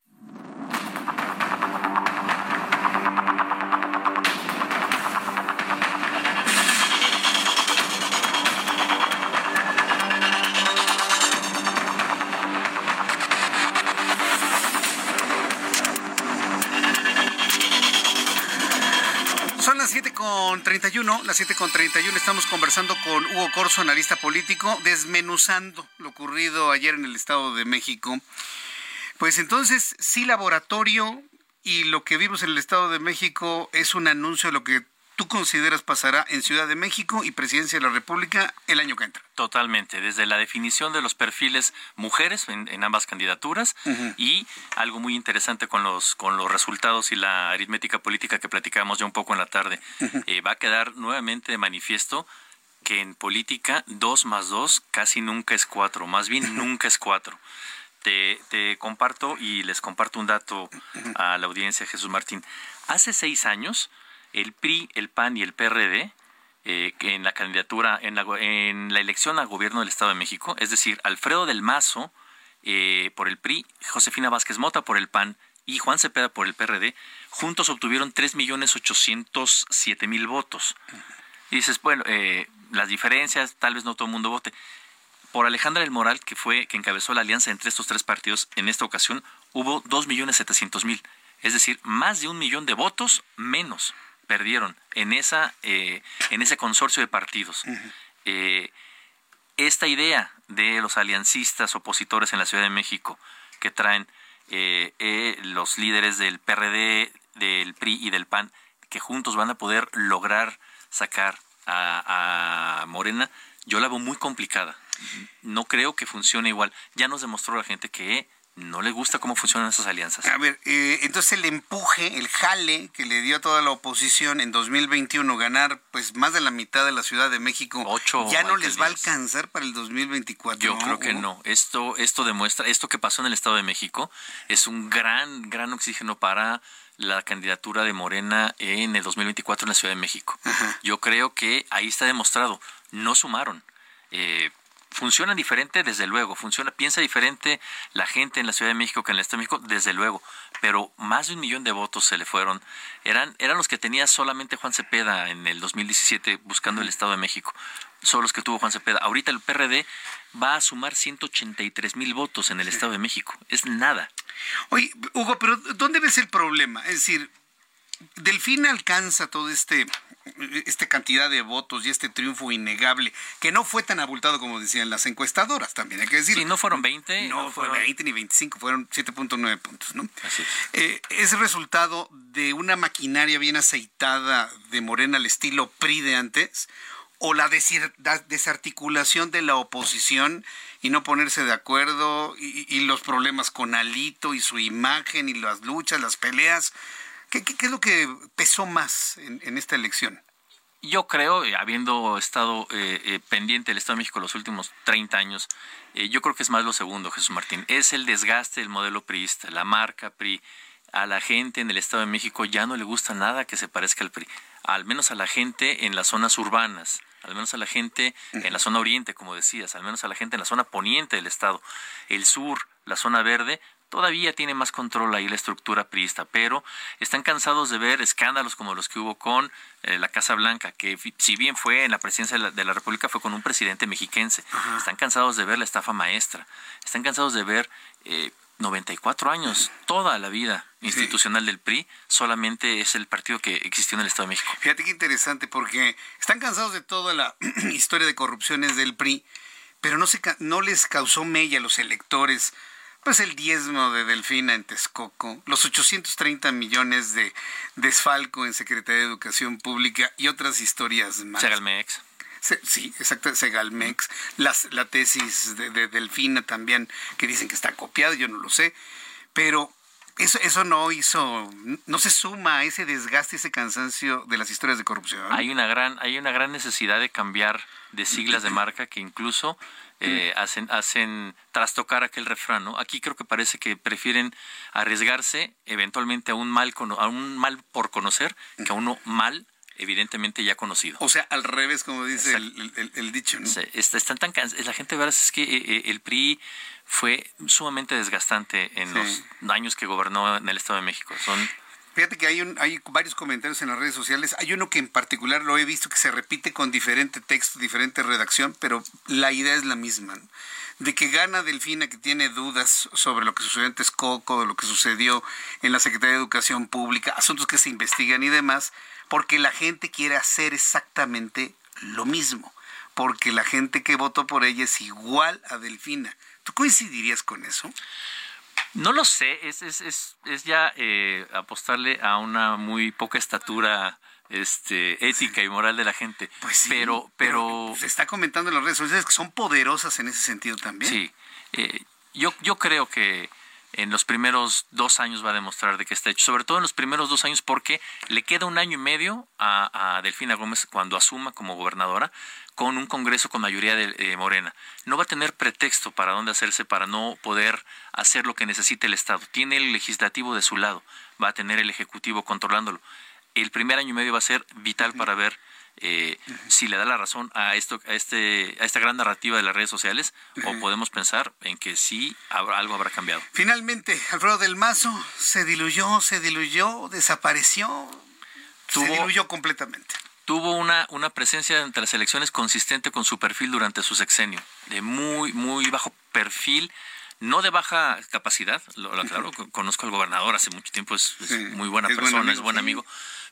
Con 31, las 7 con 31 estamos conversando con Hugo Corso, analista político, desmenuzando lo ocurrido ayer en el Estado de México. Pues entonces, sí, laboratorio y lo que vimos en el Estado de México es un anuncio de lo que tú consideras pasará en Ciudad de México y Presidencia de la República el año que entra. Totalmente, desde la definición de los perfiles mujeres en, en ambas candidaturas y algo muy interesante con los con los resultados y la aritmética política que platicamos ya un poco en la tarde, eh, va a quedar nuevamente de manifiesto que en política dos más dos casi nunca es cuatro, más bien nunca es cuatro. Te, te, comparto y les comparto un dato a la audiencia, Jesús Martín. Hace seis años, el PRI, el PAN y el PRD, eh, en la candidatura, en la, en la, elección al gobierno del Estado de México, es decir, Alfredo del Mazo eh, por el PRI, Josefina Vázquez Mota por el PAN y Juan Cepeda por el PRD, juntos obtuvieron 3.807.000 votos. Y dices, bueno, eh, las diferencias, tal vez no todo el mundo vote. Por Alejandra del Moral, que fue que encabezó la alianza entre estos tres partidos, en esta ocasión hubo 2.700.000, es decir, más de un millón de votos menos perdieron en esa eh, en ese consorcio de partidos. Eh, esta idea de los aliancistas opositores en la Ciudad de México que traen eh, los líderes del PRD, del PRI y del PAN, que juntos van a poder lograr sacar a, Morena, yo la veo muy complicada. No creo que funcione igual. Ya nos demostró la gente que no le gusta cómo funcionan esas alianzas. A ver, eh, entonces el empuje, el jale que le dio a toda la oposición en 2021 ganar pues más de la mitad de la Ciudad de México, Ocho ya no les va a alcanzar para el 2024. Yo creo que no. Esto esto demuestra esto que pasó en el Estado de México es un gran gran oxígeno para la candidatura de Morena en el 2024 en la Ciudad de México. Yo creo que ahí está demostrado, no sumaron. Eh, funciona diferente, desde luego, funciona, piensa diferente la gente en la Ciudad de México que en el Estado de México, desde luego, pero más de un millón de votos se le fueron. Eran, eran los que tenía solamente Juan Cepeda en el 2017 buscando el Estado de México, son los que tuvo Juan Cepeda. Ahorita el PRD va a sumar 183 mil votos en el Estado de México, es nada. Oye, Hugo, pero ¿dónde ves el problema? Es decir, Delfín alcanza todo este esta cantidad de votos y este triunfo innegable, que no fue tan abultado como decían las encuestadoras, también hay que decir. Sí, no fueron 20. No, fueron 20 ni 25, fueron 7.9 puntos, ¿no? Así es. Eh, es resultado de una maquinaria bien aceitada de Morena al estilo PRI de antes, o la desarticulación de la oposición y no ponerse de acuerdo y, los problemas con Alito y su imagen y las luchas, las peleas. ¿Qué, es lo que pesó más en, esta elección? Yo creo, eh, habiendo estado eh, eh, pendiente del Estado de México los últimos 30 años, yo creo que es más lo segundo, Jesús Martín. Es el desgaste del modelo priista, la marca PRI. A la gente en el Estado de México ya no le gusta nada que se parezca al PRI, al menos a la gente en las zonas urbanas, al menos a la gente en la zona oriente, como decías, al menos a la gente en la zona poniente del Estado. El sur, la zona verde, todavía tiene más control ahí la estructura priista, pero están cansados de ver escándalos como los que hubo con eh, la Casa Blanca, que si bien fue en la presidencia de la, República, fue con un presidente mexiquense. Están cansados de ver la estafa maestra, están cansados de ver... Eh, 94 años, toda la vida institucional del PRI, solamente es el partido que existió en el Estado de México. Fíjate qué interesante, porque están cansados de toda la historia de corrupciones del PRI, pero no, se, no les causó mella a los electores pues el diezmo de Delfina en Texcoco, los 830 millones de desfalco en Secretaría de Educación Pública y otras historias más. Segalmex. sí, exacto, Segalmex. Las, la tesis de, Delfina también, que dicen que está copiada, yo no lo sé. Pero eso, eso no hizo, no se suma a ese desgaste, ese cansancio de las historias de corrupción. Hay una gran, hay una gran necesidad de cambiar de siglas de marca que incluso eh, hacen, hacen trastocar aquel refrán, ¿no? Aquí creo que parece que prefieren arriesgarse eventualmente a un mal, a un mal por conocer que a uno mal evidentemente ya conocido. O sea, al revés, como dice el, dicho, ¿no? están tan la gente, verdad es que eh, eh, el PRI fue sumamente desgastante en los años que gobernó en el Estado de México. Son Fíjate que hay, un, hay varios comentarios en las redes sociales. Hay uno que en particular lo he visto que se repite con diferente texto, diferente redacción, pero la idea es la misma. De que gana Delfina, que tiene dudas sobre lo que sucedió en Texcoco, lo que sucedió en la Secretaría de Educación Pública, asuntos que se investigan y demás, porque la gente quiere hacer exactamente lo mismo. Porque la gente que votó por ella es igual a Delfina. ¿Tú coincidirías con eso? No lo sé, es, es, es, es ya eh, apostarle a una muy poca estatura este, ética y moral de la gente. Pues sí, pero, pero, se está comentando en las redes sociales que son poderosas en ese sentido también. Sí, eh, yo, yo creo que en los primeros dos años va a demostrar de que está hecho, sobre todo en los primeros dos años porque le queda un año y medio a, a Delfina Gómez cuando asuma como gobernadora con un Congreso con mayoría de Morena. No va a tener pretexto para dónde hacerse para no poder hacer lo que necesite el Estado. Tiene el legislativo de su lado, va a tener el Ejecutivo controlándolo. El primer año y medio va a ser vital para ver eh, si le da la razón a esto a este a esta gran narrativa de las redes sociales o podemos pensar en que sí habrá, algo habrá cambiado. Finalmente, Alfredo del Mazo se diluyó, se diluyó, desapareció, se diluyó completamente. Tuvo una, una presencia entre las elecciones consistente con su perfil durante su sexenio, de muy, muy bajo perfil, no de baja capacidad, lo, aclaro, conozco al gobernador hace mucho tiempo, es, muy buena persona, es buen amigo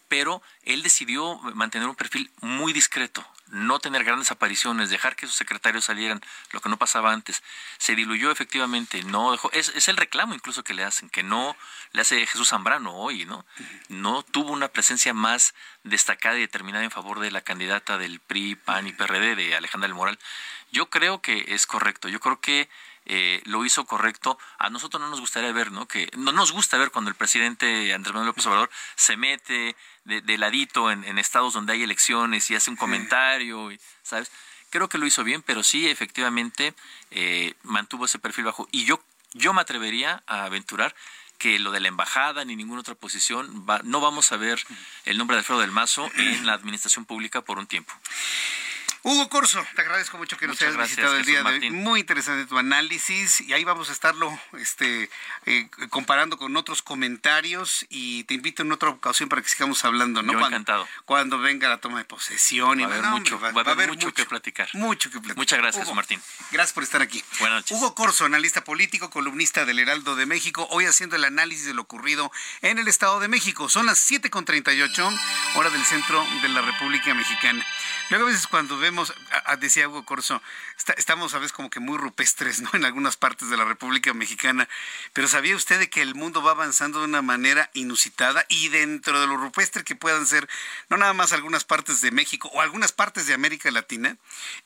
pero él decidió mantener un perfil muy discreto, no tener grandes apariciones, dejar que sus secretarios salieran, lo que no pasaba antes. Se diluyó efectivamente, no dejó, es, es el reclamo incluso que le hacen, que no le hace Jesús Zambrano hoy, ¿no? No tuvo una presencia más destacada y determinada en favor de la candidata del PRI, PAN y PRD de Alejandra del Moral. Yo creo que es correcto, yo creo que eh, lo hizo correcto. A nosotros no nos gustaría ver, ¿no? Que no nos gusta ver cuando el presidente Andrés Manuel López Obrador se mete de, ladito en, estados donde hay elecciones y hace un comentario, ¿sabes? Creo que lo hizo bien, pero sí, efectivamente, eh, mantuvo ese perfil bajo. Y yo, yo me atrevería a aventurar que lo de la embajada ni ninguna otra posición, no vamos a ver el nombre de Alfredo del Mazo en la administración pública por un tiempo. Hugo Corso, te agradezco mucho que nos hayas visitado el día de hoy. Muy interesante tu análisis y ahí vamos a estarlo este, eh, comparando con otros comentarios y te invito en otra ocasión para que sigamos hablando, ¿no? Yo cuando, encantado. Cuando venga la toma de posesión. Va y a haber, mucho, va, a haber mucho, que platicar. Mucho que platicar. Muchas gracias, Martín. Gracias por estar aquí. Buenas noches. Hugo Corso, analista político, columnista del Heraldo de México, hoy haciendo el análisis de lo ocurrido en el Estado de México. Son las 7.38, hora del centro de la República Mexicana. Luego a veces cuando decía Hugo Corso, estamos a veces como que muy rupestres, ¿no? En algunas partes de la República Mexicana. Pero ¿sabía usted de que el mundo va avanzando de una manera inusitada? Y dentro de lo rupestre que puedan ser, no nada más algunas partes de México o algunas partes de América Latina,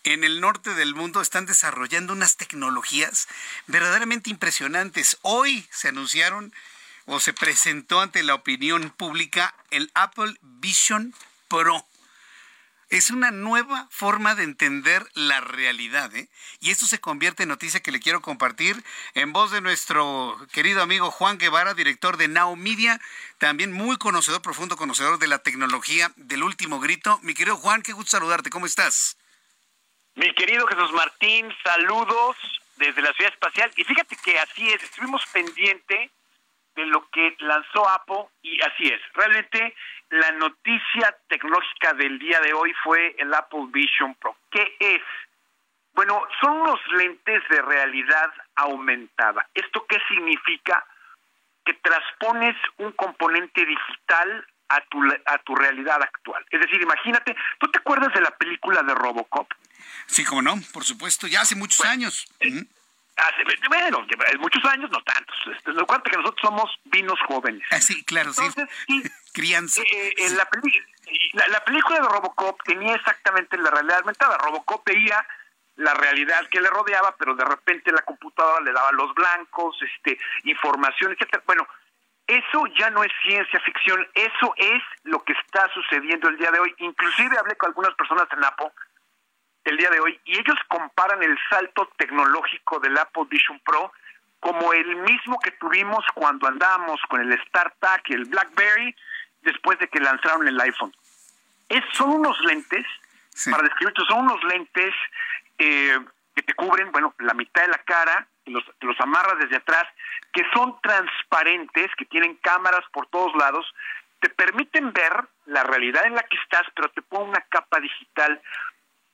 en el norte del mundo están desarrollando unas tecnologías verdaderamente impresionantes. Hoy se anunciaron o se presentó ante la opinión pública el Apple Vision Pro es una nueva forma de entender la realidad, ¿eh? Y esto se convierte en noticia que le quiero compartir en voz de nuestro querido amigo Juan Guevara, director de Now Media, también muy conocedor, profundo conocedor de la tecnología del último grito. Mi querido Juan, qué gusto saludarte, ¿cómo estás? Mi querido Jesús Martín, saludos desde la ciudad espacial. Y fíjate que así es, estuvimos pendiente de lo que lanzó Apple y así es. Realmente la noticia tecnológica del día de hoy fue el Apple Vision Pro. ¿Qué es? Bueno, son unos lentes de realidad aumentada. ¿Esto qué significa? Que transpones un componente digital a tu, a tu realidad actual. Es decir, imagínate, ¿tú te acuerdas de la película de Robocop? Sí, como no, por supuesto, ya hace muchos años. Eh, Hace, bueno, muchos años, no tantos. Este, lo cuenta que nosotros somos vinos jóvenes. Ah, sí, claro, sí. Crianza. Eh, eh, la, la, película de Robocop tenía exactamente la realidad aumentada. Robocop veía la realidad que le rodeaba, pero de repente la computadora le daba los blancos, este, información, etcétera. Bueno, eso ya no es ciencia ficción, eso es lo que está sucediendo el día de hoy. Inclusive hablé con algunas personas en Apple el día de hoy y ellos comparan el salto tecnológico del Apple Vision Pro como el mismo que tuvimos cuando andábamos con el StarTAC y el BlackBerry después de que lanzaron el iPhone. Es, son unos lentes, para describirte, son unos lentes eh, que te cubren, bueno, la mitad de la cara, los, los amarras desde atrás, que son transparentes, que tienen cámaras por todos lados, te permiten ver la realidad en la que estás, pero te ponen una capa digital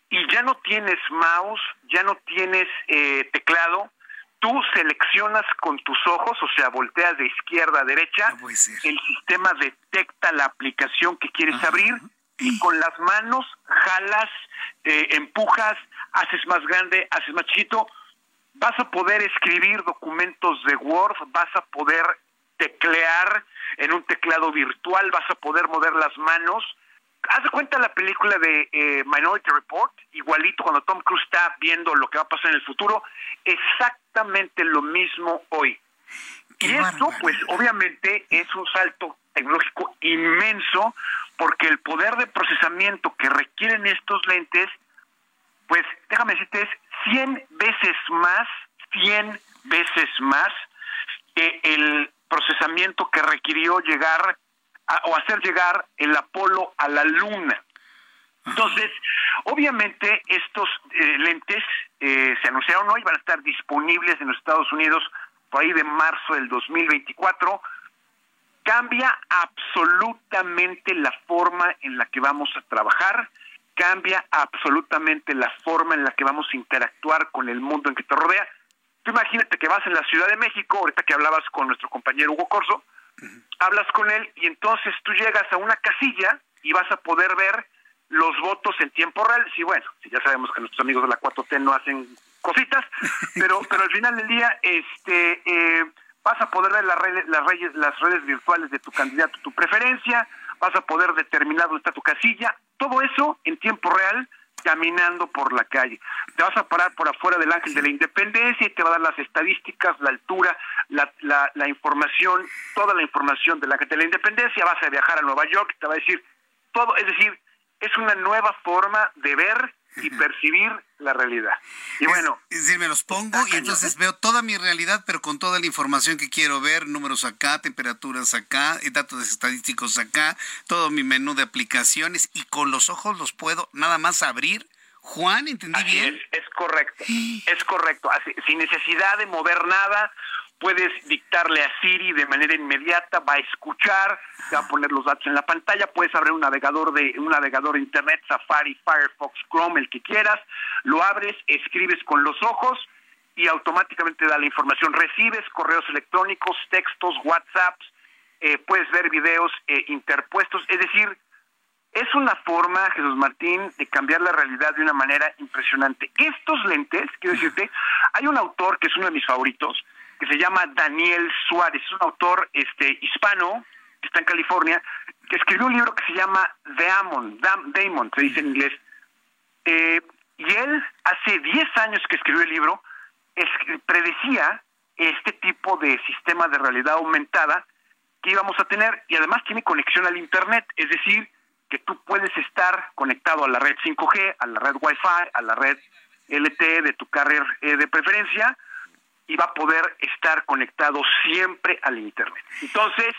y ya no tienes mouse, ya no tienes eh, teclado, tú seleccionas con tus ojos, o sea, volteas de izquierda a derecha, el sistema detecta la aplicación que quieres abrir y con las manos jalas, eh, empujas, haces más grande, haces más chiquito, vas a poder escribir documentos de Word, vas a poder teclear en un teclado virtual, vas a poder mover las manos, haz de cuenta la película de eh, Minority Report, igualito cuando Tom Cruise está viendo lo que va a pasar en el futuro, exactamente lo mismo hoy. y esto, pues obviamente es un salto tecnológico inmenso porque el poder de procesamiento que requieren estos lentes, pues déjame decirte, es 100 veces más, 100 veces más que el procesamiento que requirió llegar o hacer llegar el Apolo a la Luna. Entonces, obviamente estos eh, lentes eh, se anunciaron hoy, van a estar disponibles en los Estados Unidos por ahí de marzo del 2024. Cambia absolutamente la forma en la que vamos a trabajar, cambia absolutamente la forma en la que vamos a interactuar con el mundo en que te rodea. Tú imagínate que vas en la Ciudad de México, ahorita que hablabas con nuestro compañero Hugo Corso, hablas con él y entonces tú llegas a una casilla y vas a poder ver los votos en tiempo real. Sí, bueno, si ya sabemos que nuestros amigos de la 4T no hacen cositas, pero pero al final del día este eh, vas a poder ver las redes, las redes las redes virtuales de tu candidato, tu preferencia, vas a poder determinar dónde está tu casilla, todo eso en tiempo real caminando por la calle. Te vas a parar por afuera del Ángel de la Independencia y te va a dar las estadísticas, la altura, la, la, la información, toda la información del Ángel de la Independencia. Vas a viajar a Nueva York y te va a decir todo, es decir, es una nueva forma de ver y percibir la realidad. Y bueno, es, decir, me los pongo y entonces veo toda mi realidad, pero con toda la información que quiero ver, números acá, temperaturas acá, datos estadísticos acá, todo mi menú de aplicaciones y con los ojos los puedo nada más abrir. Juan, ¿entendí bien? Es, es correcto, es correcto, Así, sin necesidad de mover nada, puedes dictarle a Siri de manera inmediata, va a escuchar, te va a poner los datos en la pantalla, puedes abrir un navegador de un navegador de internet, Safari, Firefox, Chrome, el que quieras, lo abres, escribes con los ojos y automáticamente da la información. Recibes correos electrónicos, textos, WhatsApps, eh, puedes ver videos eh, interpuestos, es decir, es una forma, Jesús Martín, de cambiar la realidad de una manera impresionante. Estos lentes, quiero decirte, hay un autor que es uno de mis favoritos, que se llama Daniel Suárez, es un autor este hispano que está en California, que escribió un libro que se llama Damon, Damon, se dice en inglés. Eh, y él, hace 10 años que escribió el libro, es, predecía este tipo de sistema de realidad aumentada que íbamos a tener y además tiene conexión al Internet, es decir, que tú puedes estar conectado a la red 5G, a la red Wi-Fi, a la red LTE de tu carrier eh, de preferencia, y va a poder estar conectado siempre al Internet. Entonces,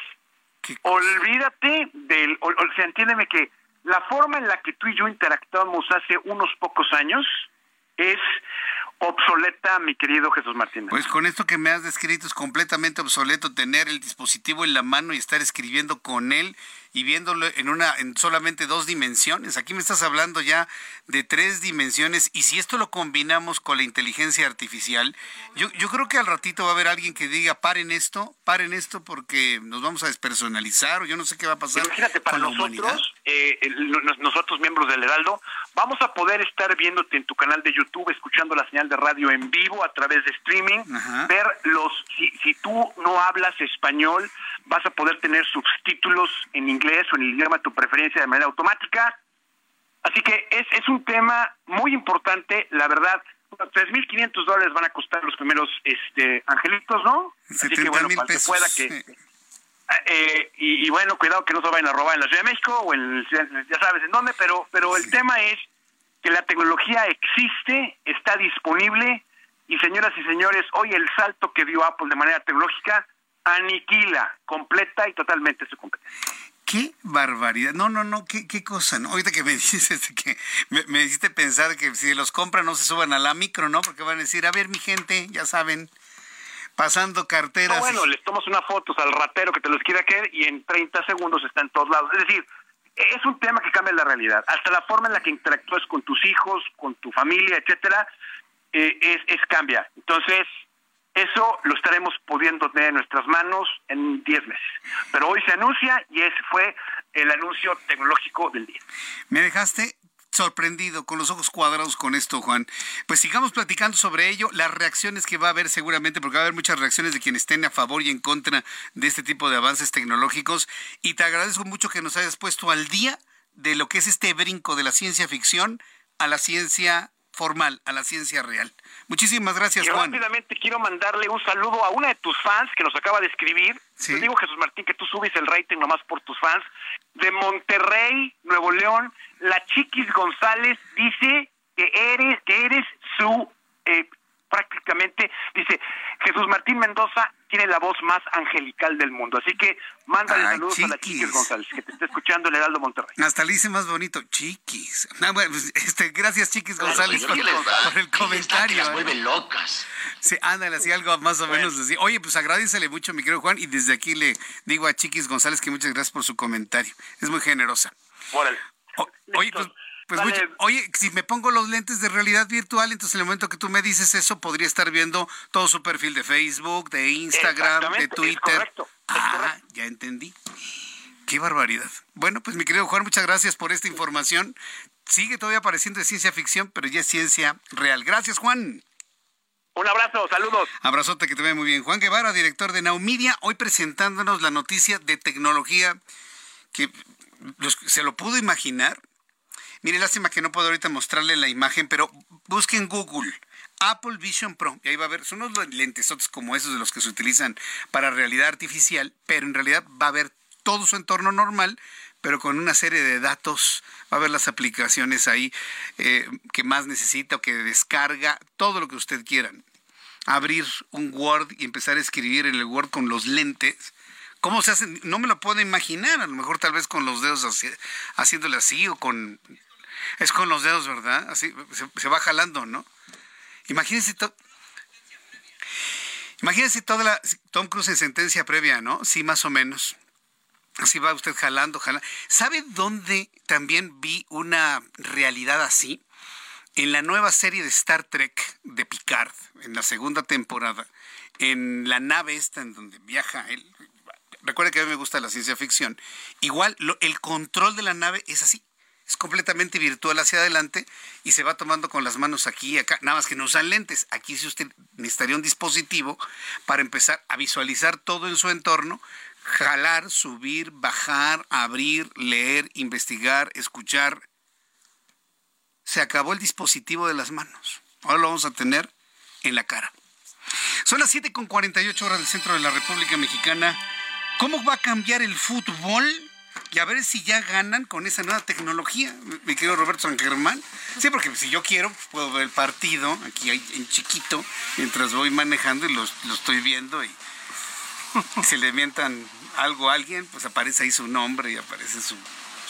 olvídate del, o, o sea, entiéndeme que la forma en la que tú y yo interactuamos hace unos pocos años es obsoleta, mi querido Jesús Martínez. Pues con esto que me has descrito es completamente obsoleto tener el dispositivo en la mano y estar escribiendo con él y viéndolo en una en solamente dos dimensiones. Aquí me estás hablando ya de tres dimensiones y si esto lo combinamos con la inteligencia artificial, yo, yo creo que al ratito va a haber alguien que diga paren esto, paren esto porque nos vamos a despersonalizar o yo no sé qué va a pasar. Imagínate, para con nosotros, eh, nosotros miembros del Heraldo, vamos a poder estar viéndote en tu canal de YouTube, escuchando la señal de radio en vivo a través de streaming, Ajá. ver los, si, si tú no hablas español, vas a poder tener subtítulos en inglés o en el idioma de tu preferencia de manera automática. Así que es, es un tema muy importante, la verdad. 3.500 dólares van a costar los primeros este angelitos, ¿no? Así que bueno, para que pueda que... Eh, y, y, bueno, cuidado que no se vayan a robar en la Ciudad de México o en, ya sabes en dónde, pero, pero el tema es que la tecnología existe, está disponible y señoras y señores, hoy el salto que dio Apple de manera tecnológica aniquila completa y totalmente su competencia. Qué barbaridad. No, no, no, qué, qué cosa, ¿no? Ahorita que me dices que me, me hiciste pensar que si los compran no se suban a la micro, ¿no? Porque van a decir, a ver, mi gente, ya saben, pasando carteras. No, bueno, les tomas una foto al ratero que te los quiera querer y en 30 segundos está en todos lados. Es decir, es un tema que cambia la realidad. Hasta la forma en la que interactúas con tus hijos, con tu familia, etcétera, eh, es, es cambia. Entonces, eso lo estaremos pudiendo tener en nuestras manos en 10 meses. Pero hoy se anuncia y ese fue el anuncio tecnológico del día. Me dejaste sorprendido, con los ojos cuadrados con esto, Juan. Pues sigamos platicando sobre ello, las reacciones que va a haber seguramente, porque va a haber muchas reacciones de quienes estén a favor y en contra de este tipo de avances tecnológicos. Y te agradezco mucho que nos hayas puesto al día de lo que es este brinco de la ciencia ficción a la ciencia formal, a la ciencia real. Muchísimas gracias, y Juan. rápidamente quiero mandarle un saludo a una de tus fans que nos acaba de escribir. Sí. Te digo, Jesús Martín, que tú subes el rating nomás por tus fans. De Monterrey, Nuevo León, la Chiquis González dice que eres, que eres su eh, prácticamente, dice, Jesús Martín Mendoza tiene la voz más angelical del mundo. Así que mándale Ay, saludos a la Chiquis. González, que te está escuchando el Heraldo Monterrey. Hasta le hice más bonito, Chiquis. Ah, bueno, pues, este, gracias, Chiquis González, por, por el comentario. las ¿eh? vuelve locas. Sí, ándale, así algo más o menos así. Oye, pues agradecele mucho, mi querido Juan, y desde aquí le digo a Chiquis González que muchas gracias por su comentario. Es muy generosa. Órale. Oye, pues, pues mucho- oye, si me pongo los lentes de realidad virtual, entonces en el momento que tú me dices eso, podría estar viendo todo su perfil de Facebook, de Instagram, de es Twitter. correcto, es ah, ya entendí. Qué barbaridad. Bueno, pues mi querido Juan, muchas gracias por esta información. Sigue todavía pareciendo de ciencia ficción, pero ya es ciencia real. Gracias, Juan. Un abrazo, saludos. Abrazote que te ve muy bien. Juan Guevara, director de Naumedia, hoy presentándonos la noticia de tecnología que los- se lo pudo imaginar. Mire, lástima que no puedo ahorita mostrarle la imagen, pero busque en Google Apple Vision Pro y ahí va a ver, son unos lentes como esos de los que se utilizan para realidad artificial, pero en realidad va a ver todo su entorno normal, pero con una serie de datos, va a ver las aplicaciones ahí eh, que más necesita o que descarga, todo lo que usted quiera abrir un Word y empezar a escribir en el Word con los lentes. ¿Cómo se hace? No me lo puedo imaginar. A lo mejor tal vez con los dedos haciéndole así o con... Es con los dedos, ¿verdad? Así se, va jalando, ¿no? Imagínense todo... Imagínense toda la... Tom Cruise en sentencia previa, ¿no? Sí, más o menos. Así va usted jalando, jalando. ¿Sabe dónde también vi una realidad así? En la nueva serie de Star Trek de Picard, en la segunda temporada, en la nave esta en donde viaja él. Recuerda que a mí me gusta la ciencia ficción. Igual el control de la nave es así. Es completamente virtual hacia adelante y se va tomando con las manos aquí y acá. Nada más que no usan lentes. Aquí sí usted necesitaría un dispositivo para empezar a visualizar todo en su entorno, jalar, subir, bajar, abrir, leer, investigar, escuchar. Se acabó el dispositivo de las manos. Ahora lo vamos a tener en la cara. Son las 7 con 48 horas del centro de la República Mexicana. ¿Cómo va a cambiar el fútbol? Y a ver si ya ganan con esa nueva tecnología, mi querido Roberto San Germán. Sí, porque si yo quiero, pues, puedo ver el partido aquí en chiquito, mientras voy manejando y lo, lo estoy viendo. Y si le mientan algo a alguien, pues aparece ahí su nombre y aparece su,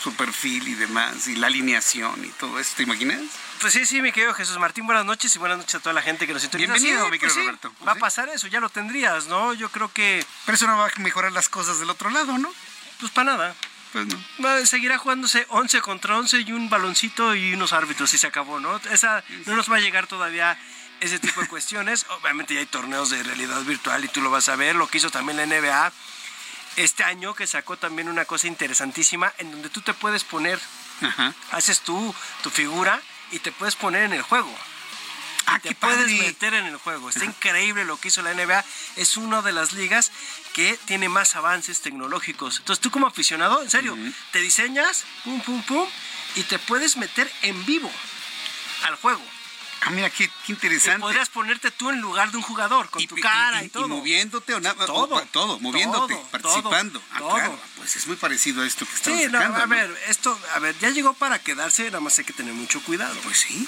su perfil y demás, y la alineación y todo eso. ¿Te imaginas? Pues sí, sí, mi querido Jesús Martín, buenas noches y buenas noches a toda la gente que nos sintoniza. Bienvenido, Sí, mi pues querido sí, Roberto. Va a pasar eso, ya lo tendrías, ¿no? Yo creo que... Pero eso no va a mejorar las cosas del otro lado, ¿no? Pues para nada. Pues no. Seguirá jugándose 11 contra 11 y un baloncito y unos árbitros y se acabó, ¿no? Esa, no nos va a llegar todavía ese tipo de cuestiones. Obviamente ya hay torneos de realidad virtual y tú lo vas a ver. Lo que hizo también la NBA este año, que sacó también una cosa interesantísima en donde tú te puedes poner, haces tú tu figura y te puedes poner en el juego. Te puedes padre. meter en el juego. Está increíble lo que hizo la NBA. Es una de las ligas que tiene más avances tecnológicos. Entonces tú como aficionado, en serio, te diseñas, pum, pum, pum, y te puedes meter en vivo al juego. Ah, mira, qué, qué interesante. Y podrías ponerte tú en lugar de un jugador, con tu cara y, todo. moviéndote o nada, Todo, o- todo, moviéndote, todo, participando. todo, Ah, todo. claro, pues es muy parecido a esto que estamos Sí, no, a ¿no? ver, esto, a ver, ya llegó para quedarse, nada más hay que tener mucho cuidado. Pues sí.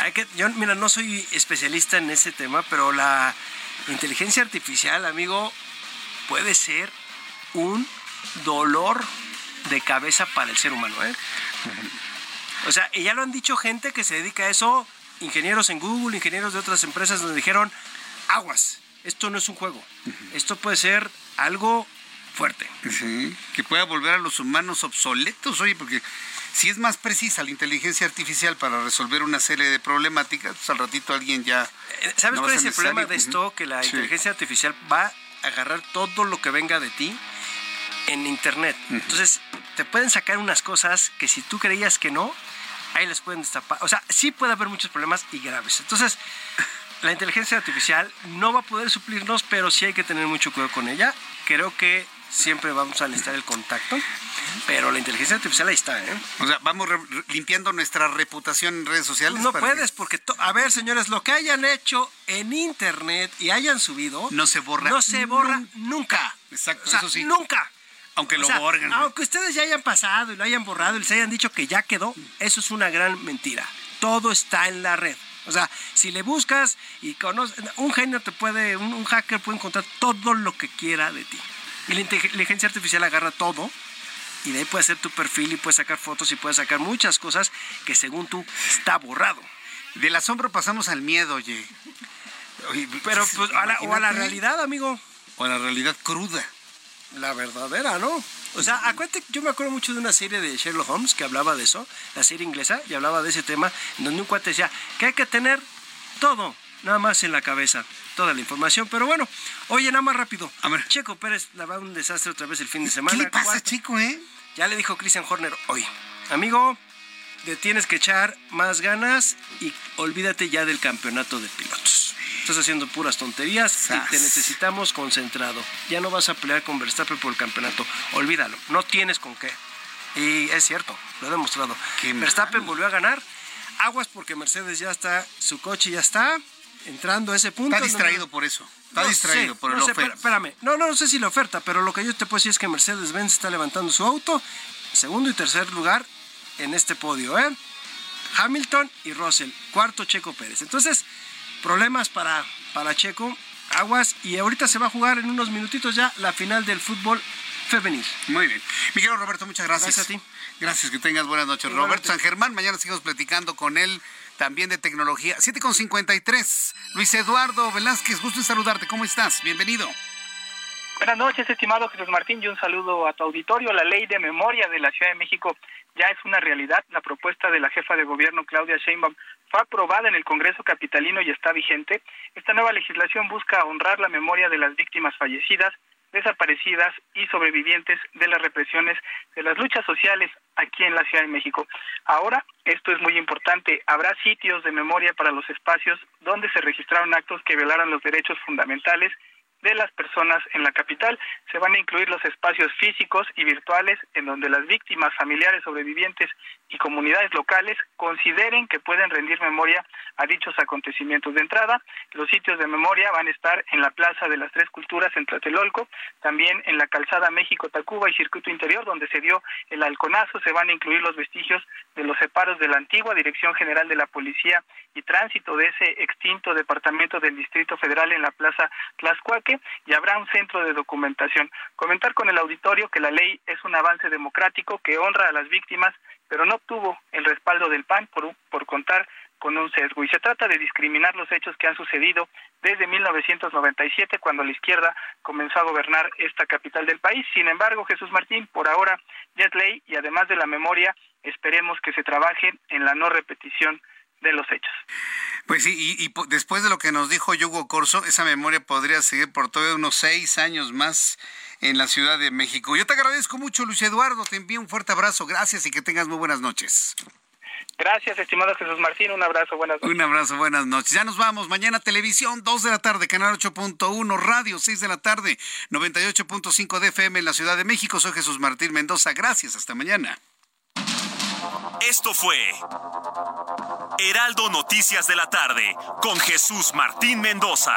Hay que, yo, mira, no soy especialista en ese tema, pero la inteligencia artificial, amigo, puede ser un dolor de cabeza para el ser humano, ¿eh? O sea, y ya lo han dicho gente que se dedica a eso, ingenieros en Google, ingenieros de otras empresas, donde dijeron, aguas, esto no es un juego, esto puede ser algo fuerte. Sí, que pueda volver a los humanos obsoletos, oye, porque si es más precisa la inteligencia artificial para resolver una serie de problemáticas, pues al ratito alguien ya... Eh, ¿Sabes no cuál es el problema de esto? Que la Sí. inteligencia artificial va a agarrar todo lo que venga de ti en Internet. Entonces, te pueden sacar unas cosas que si tú creías que no, ahí les pueden destapar. O sea, sí puede haber muchos problemas y graves. Entonces, la inteligencia artificial no va a poder suplirnos, pero sí hay que tener mucho cuidado con ella. Creo que siempre vamos a necesitar el contacto, pero la inteligencia artificial ahí está, ¿eh? O sea, vamos limpiando nuestra reputación en redes sociales. No puedes, porque, a ver, señores, lo que hayan hecho en Internet y hayan subido... No se borra. No se borra nunca. Exacto, eso sí. Nunca. Aunque lo borren. Aunque ustedes ya hayan pasado y lo hayan borrado y les hayan dicho que ya quedó, eso es una gran mentira. Todo está en la red. O sea, si le buscas y conoces, un genio te puede, un, hacker puede encontrar todo lo que quiera de ti. Y la inteligencia artificial agarra todo y de ahí puede hacer tu perfil y puede sacar fotos y puede sacar muchas cosas que según tú está borrado. Del asombro pasamos al miedo, oye. Pero pues, a la, o a la realidad, amigo. O a la realidad cruda. La verdadera, ¿no? O sea, acuérdate, yo me acuerdo mucho de una serie de Sherlock Holmes que hablaba de eso, la serie inglesa, y hablaba de ese tema, en donde un cuate decía que hay que tener todo, nada más en la cabeza, toda la información. Pero bueno, oye, nada más rápido. A ver. Checo Pérez la va a un desastre otra vez el fin de semana. ¿Qué le pasa, Chico, eh? Ya le dijo Christian Horner hoy, amigo, te tienes que echar más ganas y olvídate ya del campeonato de pilotos. Estás haciendo puras tonterías y te necesitamos concentrado. Ya no vas a pelear con Verstappen por el campeonato. Olvídalo. No tienes con qué. Y es cierto, lo he demostrado. Verstappen volvió a ganar. Aguas porque Mercedes ya está, su coche ya está entrando a ese punto. Está distraído por eso. Está distraído por el no oferta. Espérame, no, no, no sé si la oferta, pero lo que yo te puedo decir es que Mercedes-Benz está levantando su auto, segundo y tercer lugar en este podio, ¿eh? Hamilton y Russell, cuarto Checo Pérez. Entonces, problemas para, para Checo, aguas, y ahorita se va a jugar en unos minutitos ya la final del fútbol femenil. Muy bien. Miguel Roberto, muchas gracias. Gracias a ti. Gracias, que tengas buenas noches. Roberto San Germán, mañana seguimos platicando con él también de tecnología. 7 con 53. Luis Eduardo Velázquez, gusto en saludarte. ¿Cómo estás? Bienvenido. Buenas noches, estimado Jesús Martín, y un saludo a tu auditorio. La ley de memoria de la Ciudad de México ya es una realidad. La propuesta de la jefa de gobierno, Claudia Sheinbaum, fue aprobada en el Congreso Capitalino y está vigente. Esta nueva legislación busca honrar la memoria de las víctimas fallecidas, desaparecidas y sobrevivientes de las represiones de las luchas sociales aquí en la Ciudad de México. Ahora, esto es muy importante, habrá sitios de memoria para los espacios donde se registraron actos que violaran los derechos fundamentales de las personas en la capital. Se van a incluir los espacios físicos y virtuales en donde las víctimas, familiares, sobrevivientes y comunidades locales consideren que pueden rendir memoria a dichos acontecimientos de entrada. Los sitios de memoria van a estar en la Plaza de las Tres Culturas en Tlatelolco, también en la calzada México-Tacuba y Circuito Interior, donde se dio el halconazo. Se van a incluir los vestigios de los separos de la antigua Dirección General de la Policía y Tránsito de ese extinto Departamento del Distrito Federal en la Plaza Tlaxcuaque y habrá un centro de documentación. Comentar con el auditorio que la ley es un avance democrático que honra a las víctimas, pero no obtuvo el respaldo del PAN por, por contar con un sesgo. Y se trata de discriminar los hechos que han sucedido desde 1997, cuando la izquierda comenzó a gobernar esta capital del país. Sin embargo, Jesús Martín, por ahora ya es ley y además de la memoria, esperemos que se trabaje en la no repetición de los hechos. Pues sí, y, después de lo que nos dijo Yugo Corso, esa memoria podría seguir por todavía unos seis años más en la Ciudad de México. Yo te agradezco mucho, Luis Eduardo, te envío un fuerte abrazo, gracias y que tengas muy buenas noches. Gracias, estimado Jesús Martín, un abrazo, buenas noches. Un abrazo, buenas noches. Ya nos vamos, mañana televisión, 2 de la tarde, canal 8.1, radio, 6 de la tarde, 98.5 de FM en la Ciudad de México. Soy Jesús Martín Mendoza, gracias, hasta mañana. Esto fue Heraldo Noticias de la tarde con Jesús Martín Mendoza.